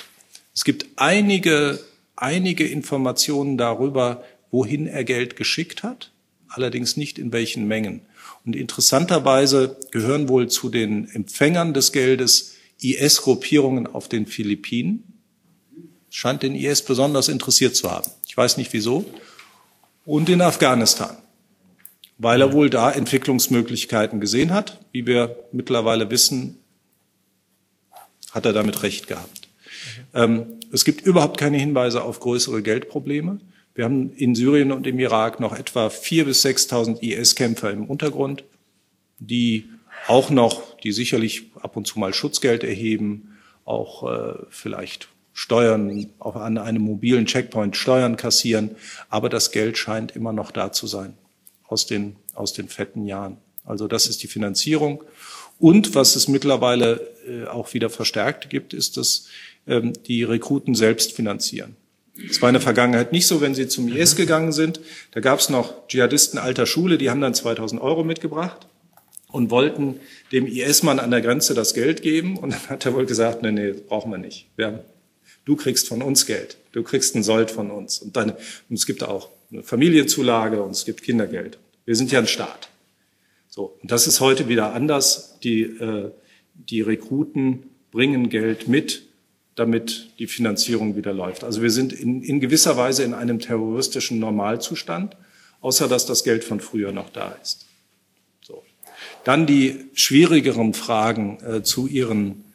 Es gibt einige, einige Informationen darüber, wohin er Geld geschickt hat, allerdings nicht in welchen Mengen. Und interessanterweise gehören wohl zu den Empfängern des Geldes IS-Gruppierungen auf den Philippinen. Scheint den IS besonders interessiert zu haben. Ich weiß nicht wieso. Und in Afghanistan, weil er wohl da Entwicklungsmöglichkeiten gesehen hat. Wie wir mittlerweile wissen, hat er damit recht gehabt. Ähm, es gibt überhaupt keine Hinweise auf größere Geldprobleme. Wir haben in Syrien und im Irak noch etwa 4.000 bis 6.000 IS-Kämpfer im Untergrund, die auch noch, die sicherlich ab und zu mal Schutzgeld erheben, auch äh, vielleicht Steuern, auch an einem mobilen Checkpoint Steuern kassieren. Aber das Geld scheint immer noch da zu sein aus den, aus den fetten Jahren. Also das ist die Finanzierung. Und was es mittlerweile äh, auch wieder verstärkt gibt, ist, dass ähm, die Rekruten selbst finanzieren. Es war in der Vergangenheit nicht so, wenn sie zum IS gegangen sind. Da gab es noch Dschihadisten alter Schule, die haben dann 2000 Euro mitgebracht und wollten dem IS-Mann an der Grenze das Geld geben. Und dann hat er wohl gesagt, nee, nee, brauchen wir nicht. Wir du kriegst von uns Geld. Du kriegst einen Sold von uns. Und, dann, und es gibt auch eine Familienzulage und es gibt Kindergeld. Wir sind ja ein Staat. So, und das ist heute wieder anders. Die, äh, die Rekruten bringen Geld mit damit die Finanzierung wieder läuft. Also wir sind in, in gewisser Weise in einem terroristischen Normalzustand, außer dass das Geld von früher noch da ist. So. Dann die schwierigeren Fragen äh, zu Ihren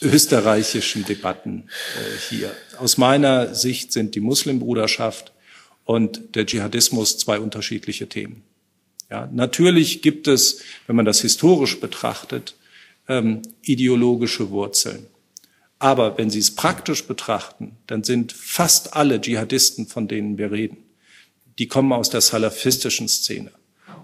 österreichischen Debatten äh, hier. Aus meiner Sicht sind die Muslimbruderschaft und der Dschihadismus zwei unterschiedliche Themen. Ja, natürlich gibt es, wenn man das historisch betrachtet, ähm, ideologische Wurzeln. Aber wenn Sie es praktisch betrachten, dann sind fast alle Dschihadisten, von denen wir reden, die kommen aus der salafistischen Szene.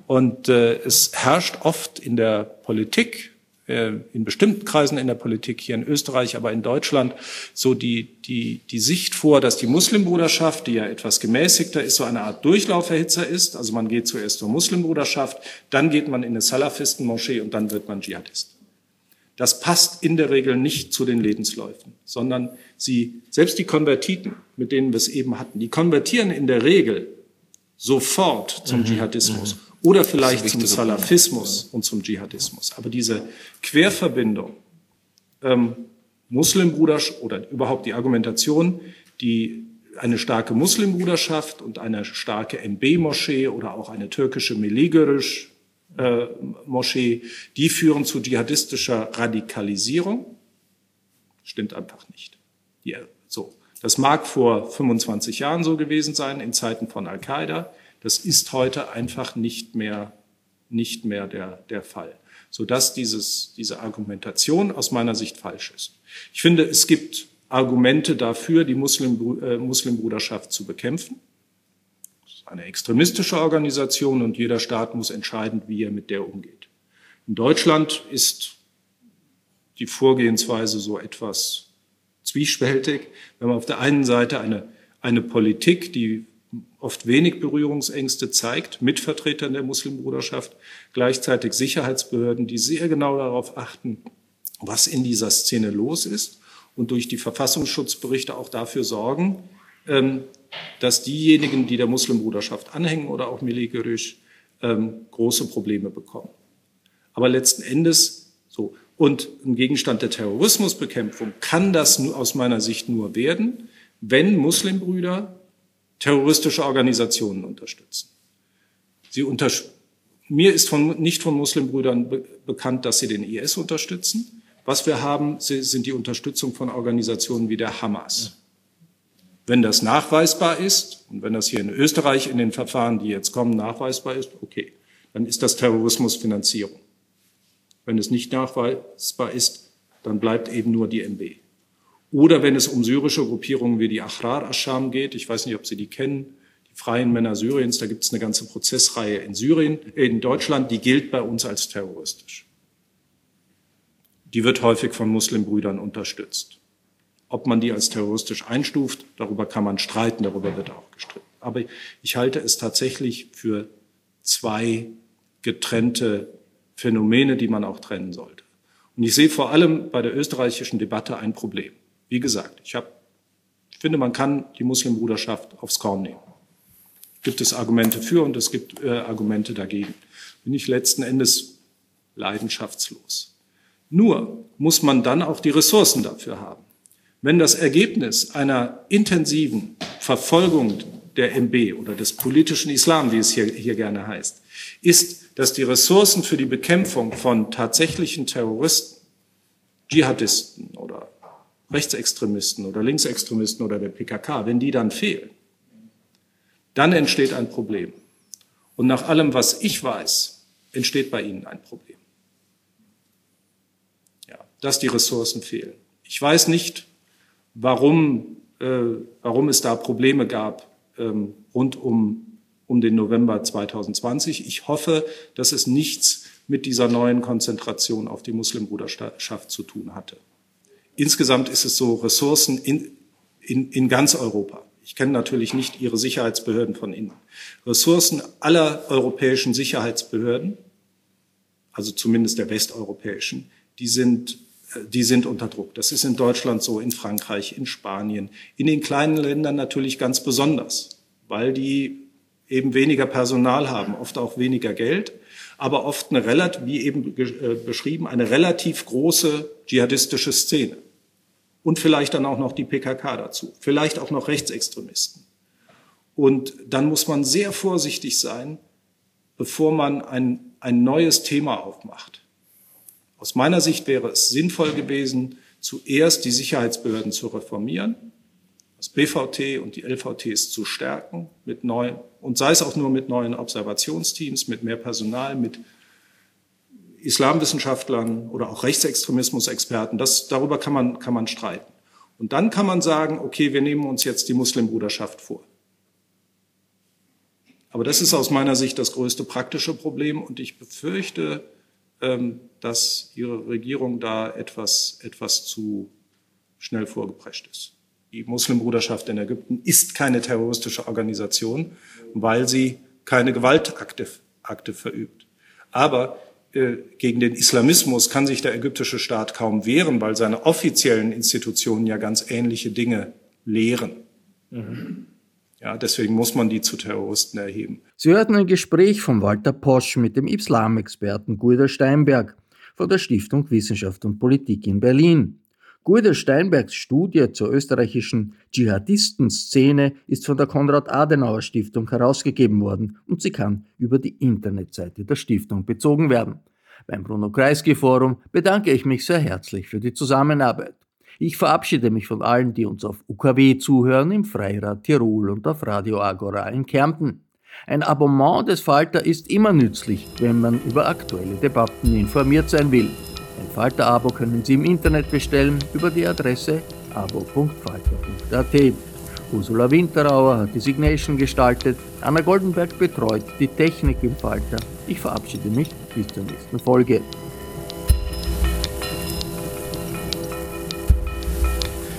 Und äh, es herrscht oft in der Politik, äh, in bestimmten Kreisen in der Politik, hier in Österreich, aber in Deutschland, so die, die, die Sicht vor, dass die Muslimbruderschaft, die ja etwas gemäßigter ist, so eine Art Durchlauferhitzer ist. Also man geht zuerst zur Muslimbruderschaft, dann geht man in eine Salafistenmoschee und dann wird man Dschihadist. Das passt in der Regel nicht zu den Lebensläufen, sondern sie, selbst die Konvertiten, mit denen wir es eben hatten, die konvertieren in der Regel sofort zum mhm. Dschihadismus mhm. oder vielleicht zum Salafismus Punkt. und zum Dschihadismus. Aber diese Querverbindung, ähm, Muslimbruderschaft oder überhaupt die Argumentation, die eine starke Muslimbruderschaft und eine starke MB-Moschee oder auch eine türkische Meligerisch äh, Moschee, die führen zu dschihadistischer Radikalisierung. Stimmt einfach nicht. Die, so. Das mag vor 25 Jahren so gewesen sein, in Zeiten von Al-Qaida. Das ist heute einfach nicht mehr, nicht mehr der, der Fall. Sodass dieses, diese Argumentation aus meiner Sicht falsch ist. Ich finde, es gibt Argumente dafür, die äh, Muslimbruderschaft zu bekämpfen eine extremistische Organisation und jeder Staat muss entscheiden, wie er mit der umgeht. In Deutschland ist die Vorgehensweise so etwas zwiespältig. Wir haben auf der einen Seite eine, eine Politik, die oft wenig Berührungsängste zeigt mit Vertretern der Muslimbruderschaft, gleichzeitig Sicherheitsbehörden, die sehr genau darauf achten, was in dieser Szene los ist und durch die Verfassungsschutzberichte auch dafür sorgen, ähm, dass diejenigen, die der Muslimbruderschaft anhängen oder auch militärisch, ähm, große Probleme bekommen. Aber letzten Endes so. Und ein Gegenstand der Terrorismusbekämpfung kann das aus meiner Sicht nur werden, wenn Muslimbrüder terroristische Organisationen unterstützen. Sie unter, mir ist von, nicht von Muslimbrüdern be bekannt, dass sie den IS unterstützen. Was wir haben, sind die Unterstützung von Organisationen wie der Hamas. Wenn das nachweisbar ist, und wenn das hier in Österreich in den Verfahren, die jetzt kommen, nachweisbar ist, okay, dann ist das Terrorismusfinanzierung. Wenn es nicht nachweisbar ist, dann bleibt eben nur die MB. Oder wenn es um syrische Gruppierungen wie die Ahrar Ascham geht, ich weiß nicht, ob Sie die kennen, die Freien Männer Syriens, da gibt es eine ganze Prozessreihe in Syrien, in Deutschland, die gilt bei uns als terroristisch. Die wird häufig von Muslimbrüdern unterstützt. Ob man die als terroristisch einstuft, darüber kann man streiten, darüber wird auch gestritten. Aber ich halte es tatsächlich für zwei getrennte Phänomene, die man auch trennen sollte. Und ich sehe vor allem bei der österreichischen Debatte ein Problem. Wie gesagt, ich, hab, ich finde, man kann die Muslimbruderschaft aufs Korn nehmen. Gibt es Argumente für und es gibt äh, Argumente dagegen. Bin ich letzten Endes leidenschaftslos. Nur muss man dann auch die Ressourcen dafür haben. Wenn das Ergebnis einer intensiven Verfolgung der MB oder des politischen Islam, wie es hier, hier gerne heißt, ist, dass die Ressourcen für die Bekämpfung von tatsächlichen Terroristen, Dschihadisten oder Rechtsextremisten oder Linksextremisten oder der PKK, wenn die dann fehlen, dann entsteht ein Problem. Und nach allem, was ich weiß, entsteht bei Ihnen ein Problem. Ja, dass die Ressourcen fehlen. Ich weiß nicht, warum, äh, warum es da Probleme gab ähm, rund um, um den November 2020. Ich hoffe, dass es nichts mit dieser neuen Konzentration auf die Muslimbruderschaft zu tun hatte. Insgesamt ist es so Ressourcen in, in, in ganz Europa. Ich kenne natürlich nicht Ihre Sicherheitsbehörden von innen. Ressourcen aller europäischen Sicherheitsbehörden, also zumindest der westeuropäischen, die sind die sind unter Druck. Das ist in Deutschland so, in Frankreich, in Spanien, in den kleinen Ländern natürlich ganz besonders, weil die eben weniger Personal haben, oft auch weniger Geld, aber oft eine relativ, wie eben äh, beschrieben, eine relativ große dschihadistische Szene. Und vielleicht dann auch noch die PKK dazu, vielleicht auch noch Rechtsextremisten. Und dann muss man sehr vorsichtig sein, bevor man ein, ein neues Thema aufmacht. Aus meiner Sicht wäre es sinnvoll gewesen, zuerst die Sicherheitsbehörden zu reformieren, das BVT und die LVTs zu stärken mit neuen, und sei es auch nur mit neuen Observationsteams, mit mehr Personal, mit Islamwissenschaftlern oder auch Rechtsextremismusexperten. Das, darüber kann man, kann man streiten. Und dann kann man sagen, okay, wir nehmen uns jetzt die Muslimbruderschaft vor. Aber das ist aus meiner Sicht das größte praktische Problem und ich befürchte, dass ihre Regierung da etwas, etwas zu schnell vorgeprescht ist. Die Muslimbruderschaft in Ägypten ist keine terroristische Organisation, weil sie keine Gewaltakte Akte verübt. Aber äh, gegen den Islamismus kann sich der ägyptische Staat kaum wehren, weil seine offiziellen Institutionen ja ganz ähnliche Dinge lehren. Mhm. Ja, deswegen muss man die zu Terroristen erheben. Sie hörten ein Gespräch von Walter Posch mit dem Islamexperten Guido Steinberg von der Stiftung Wissenschaft und Politik in Berlin. Guido Steinbergs Studie zur österreichischen Dschihadistenszene ist von der Konrad-Adenauer-Stiftung herausgegeben worden und sie kann über die Internetseite der Stiftung bezogen werden. Beim Bruno Kreisky Forum bedanke ich mich sehr herzlich für die Zusammenarbeit. Ich verabschiede mich von allen, die uns auf UKW zuhören, im Freirad Tirol und auf Radio Agora in Kärnten. Ein Abonnement des Falter ist immer nützlich, wenn man über aktuelle Debatten informiert sein will. Ein Falter-Abo können Sie im Internet bestellen über die Adresse abo.falter.at. Ursula Winterauer hat die Signation gestaltet, Anna Goldenberg betreut die Technik im Falter. Ich verabschiede mich bis zur nächsten Folge.